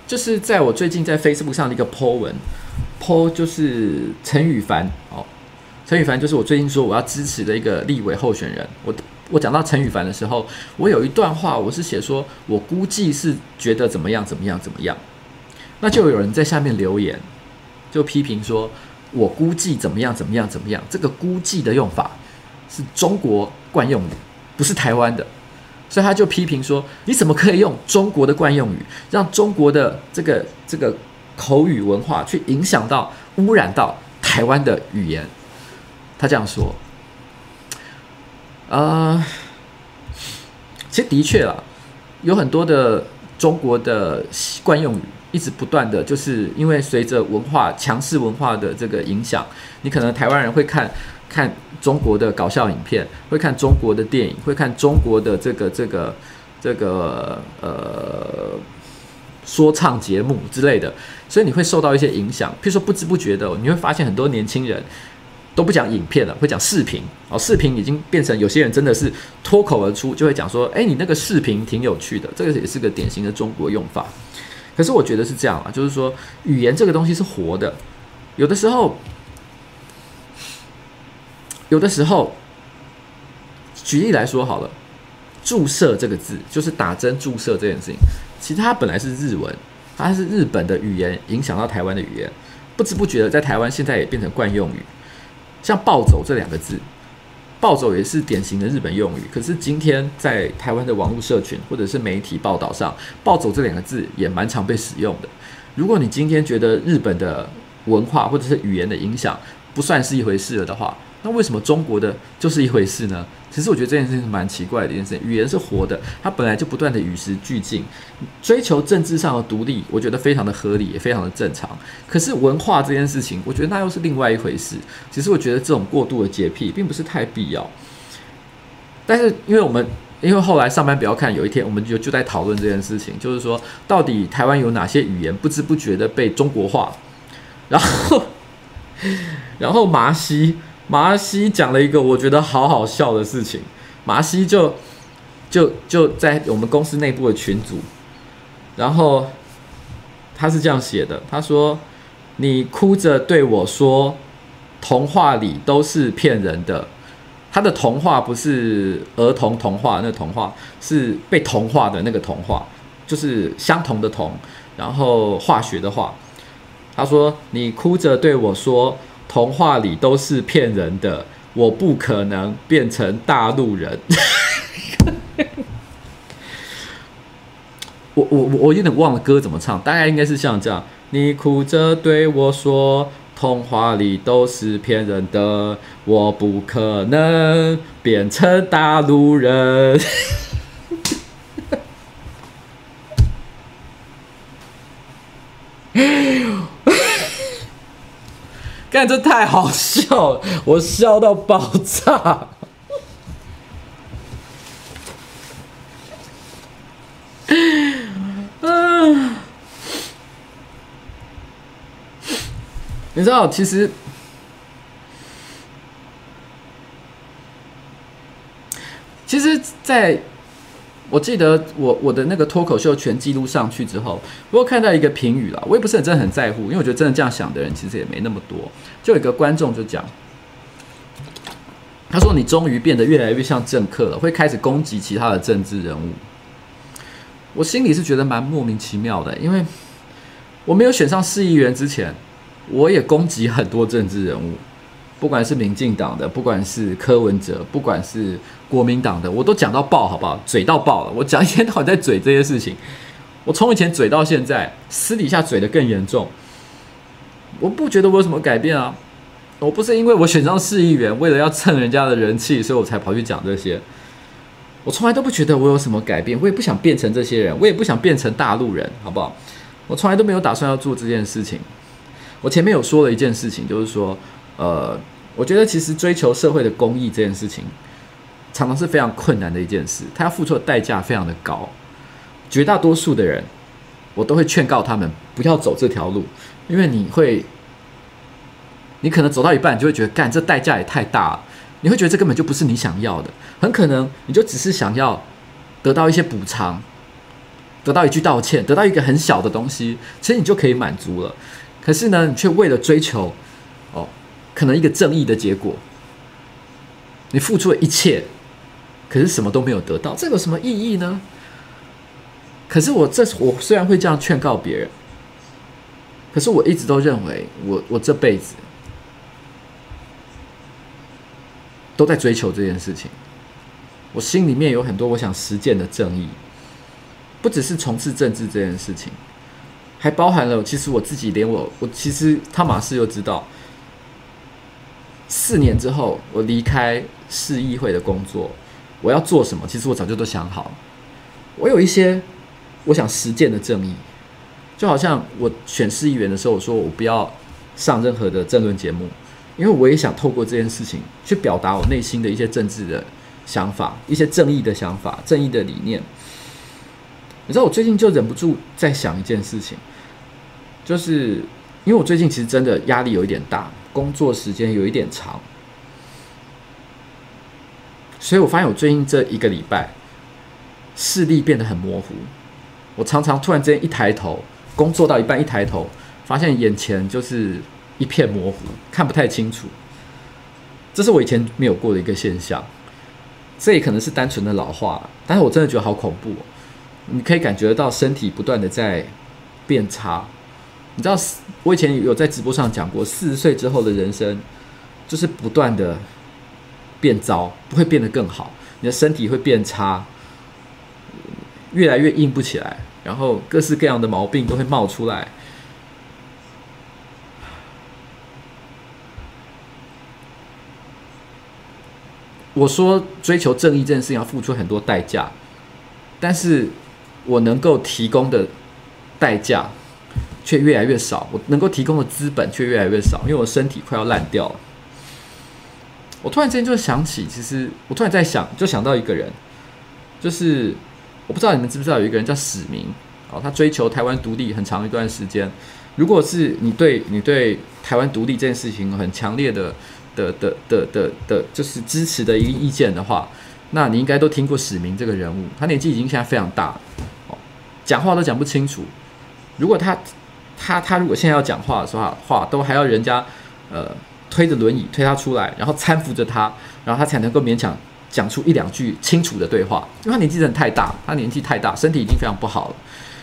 就是在我最近在 Facebook 上的一个 po 文，po 就是陈羽凡哦，陈羽凡就是我最近说我要支持的一个立委候选人。我我讲到陈羽凡的时候，我有一段话，我是写说我估计是觉得怎么样怎么样怎么样。那就有人在下面留言，就批评说：“我估计怎么样怎么样怎么样。”这个“估计”的用法是中国惯用语，不是台湾的，所以他就批评说：“你怎么可以用中国的惯用语，让中国的这个这个口语文化去影响到、污染到台湾的语言？”他这样说。啊、呃，其实的确啦，有很多的中国的惯用语。一直不断的就是因为随着文化强势文化的这个影响，你可能台湾人会看看中国的搞笑影片，会看中国的电影，会看中国的这个这个这个呃说唱节目之类的，所以你会受到一些影响。譬如说不知不觉的，你会发现很多年轻人都不讲影片了，会讲视频哦，视频已经变成有些人真的是脱口而出就会讲说，哎，你那个视频挺有趣的，这个也是个典型的中国用法。可是我觉得是这样啊，就是说语言这个东西是活的，有的时候，有的时候，举例来说好了，注射这个字就是打针注射这件事情，其实它本来是日文，它是日本的语言影响到台湾的语言，不知不觉的在台湾现在也变成惯用语，像暴走这两个字。暴走也是典型的日本用语，可是今天在台湾的网络社群或者是媒体报道上，“暴走”这两个字也蛮常被使用的。如果你今天觉得日本的文化或者是语言的影响不算是一回事了的话，那为什么中国的就是一回事呢？其实我觉得这件事情是蛮奇怪的一件事情。语言是活的，它本来就不断的与时俱进，追求政治上的独立，我觉得非常的合理，也非常的正常。可是文化这件事情，我觉得那又是另外一回事。其实我觉得这种过度的洁癖并不是太必要。但是因为我们因为后来上班不要看，有一天我们就就在讨论这件事情，就是说到底台湾有哪些语言不知不觉的被中国化，然后 然后麻西。马西讲了一个我觉得好好笑的事情，马西就就就在我们公司内部的群组，然后他是这样写的，他说：“你哭着对我说，童话里都是骗人的。”他的童话不是儿童童话，那童话是被同化的那个童话，就是相同的同，然后化学的化。他说：“你哭着对我说。”童话里都是骗人的，我不可能变成大陆人。我我我有点忘了歌怎么唱，大概应该是像这样：你哭着对我说，童话里都是骗人的，我不可能变成大陆人。干，这太好笑了，我笑到爆炸。你知道，其实，其实，在。我记得我我的那个脱口秀全记录上去之后，我看到一个评语啦，我也不是很真的很在乎，因为我觉得真的这样想的人其实也没那么多。就有一个观众就讲，他说：“你终于变得越来越像政客了，会开始攻击其他的政治人物。”我心里是觉得蛮莫名其妙的，因为我没有选上市议员之前，我也攻击很多政治人物。不管是民进党的，不管是柯文哲，不管是国民党的，我都讲到爆，好不好？嘴到爆了，我讲 一天到晚在嘴这些事情。我从以前嘴到现在，私底下嘴得更严重。我不觉得我有什么改变啊！我不是因为我选上市议员，为了要蹭人家的人气，所以我才跑去讲这些。我从来都不觉得我有什么改变，我也不想变成这些人，我也不想变成大陆人，好不好？我从来都没有打算要做这件事情。我前面有说了一件事情，就是说。呃，我觉得其实追求社会的公益这件事情，常常是非常困难的一件事，他要付出的代价非常的高。绝大多数的人，我都会劝告他们不要走这条路，因为你会，你可能走到一半，你就会觉得，干，这代价也太大了，你会觉得这根本就不是你想要的，很可能你就只是想要得到一些补偿，得到一句道歉，得到一个很小的东西，其实你就可以满足了。可是呢，你却为了追求。哦可能一个正义的结果，你付出了一切，可是什么都没有得到，这有什么意义呢？可是我这我虽然会这样劝告别人，可是我一直都认为我，我这辈子都在追求这件事情。我心里面有很多我想实践的正义，不只是从事政治这件事情，还包含了其实我自己，连我我其实汤马斯又知道。四年之后，我离开市议会的工作，我要做什么？其实我早就都想好了。我有一些我想实践的正义，就好像我选市议员的时候，我说我不要上任何的政论节目，因为我也想透过这件事情去表达我内心的一些政治的想法、一些正义的想法、正义的理念。你知道，我最近就忍不住在想一件事情，就是因为我最近其实真的压力有一点大。工作时间有一点长，所以我发现我最近这一个礼拜视力变得很模糊。我常常突然之间一抬头，工作到一半一抬头，发现眼前就是一片模糊，看不太清楚。这是我以前没有过的一个现象。这也可能是单纯的老化，但是我真的觉得好恐怖哦。你可以感觉得到身体不断的在变差。你知道，我以前有在直播上讲过，四十岁之后的人生就是不断的变糟，不会变得更好。你的身体会变差，越来越硬不起来，然后各式各样的毛病都会冒出来。我说追求正义这件事情要付出很多代价，但是我能够提供的代价却越来越少，我能够提供的资本却越来越少，因为我身体快要烂掉了。我突然之间就想起，其实我突然在想，就想到一个人，就是我不知道你们知不知道有一个人叫史明，哦，他追求台湾独立很长一段时间。如果是你对你对台湾独立这件事情很强烈的的的的的的，就是支持的一个意见的话，那你应该都听过史明这个人物。他年纪已经现在非常大了，哦，讲话都讲不清楚。如果他他他如果现在要讲话的时候，话都还要人家呃推着轮椅推他出来，然后搀扶着他，然后他才能够勉强讲出一两句清楚的对话。因为他年纪真的太大，他年纪太大，身体已经非常不好了。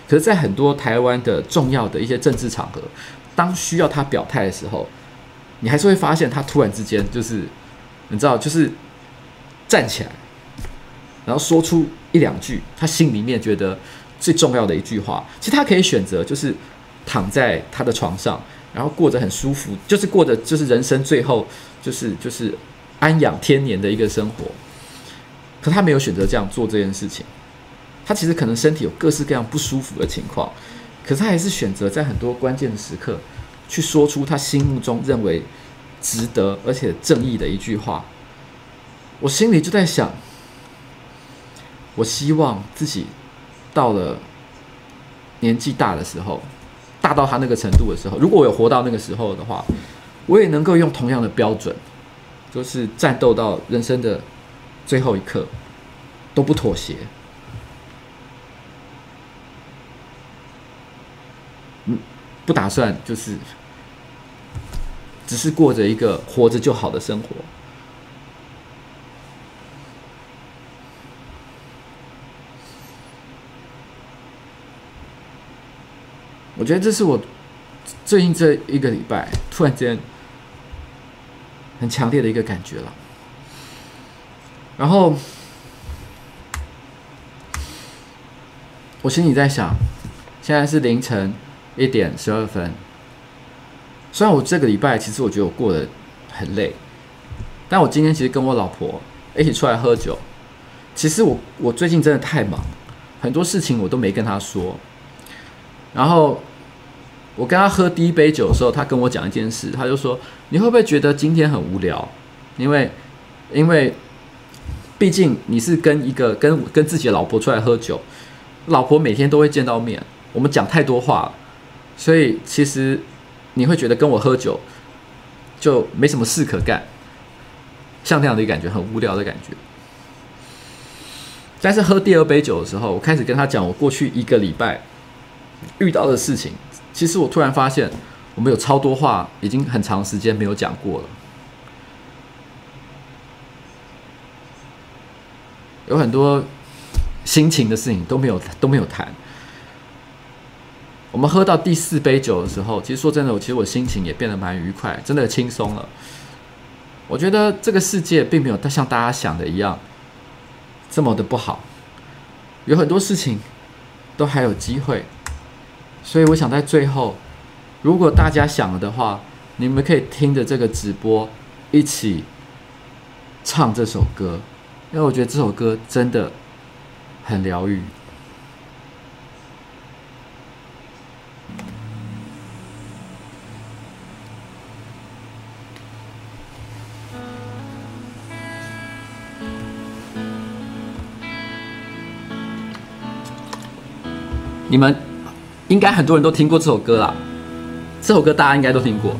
可是，在很多台湾的重要的一些政治场合，当需要他表态的时候，你还是会发现他突然之间就是，你知道，就是站起来，然后说出一两句他心里面觉得最重要的一句话。其实他可以选择就是躺在他的床上，然后过着很舒服，就是过着就是人生最后就是就是安养天年的一个生活。可他没有选择这样做这件事情。他其实可能身体有各式各样不舒服的情况，可是他还是选择在很多关键的时刻，去说出他心目中认为值得而且正义的一句话。我心里就在想，我希望自己到了年纪大的时候，大到他那个程度的时候，如果我有活到那个时候的话，我也能够用同样的标准，就是战斗到人生的最后一刻，都不妥协。嗯，不打算就是，只是过着一个活着就好的生活。我觉得这是我最近这一个礼拜突然间很强烈的一个感觉了。然后，我心里在想，现在是凌晨。一点十二分。虽然我这个礼拜其实我觉得我过得很累，但我今天其实跟我老婆一起出来喝酒。其实我我最近真的太忙，很多事情我都没跟她说。然后我跟他喝第一杯酒的时候，他跟我讲一件事，他就说：“你会不会觉得今天很无聊？因为因为毕竟你是跟一个跟跟自己的老婆出来喝酒，老婆每天都会见到面，我们讲太多话。”所以其实你会觉得跟我喝酒就没什么事可干，像那样的一个感觉，很无聊的感觉。但是喝第二杯酒的时候，我开始跟他讲我过去一个礼拜遇到的事情。其实我突然发现，我们有超多话已经很长时间没有讲过了，有很多心情的事情都没有都没有谈。我们喝到第四杯酒的时候，其实说真的，我其实我心情也变得蛮愉快，真的轻松了。我觉得这个世界并没有像大家想的一样这么的不好，有很多事情都还有机会。所以我想在最后，如果大家想了的话，你们可以听着这个直播一起唱这首歌，因为我觉得这首歌真的很疗愈。你们应该很多人都听过这首歌啦，这首歌大家应该都听过。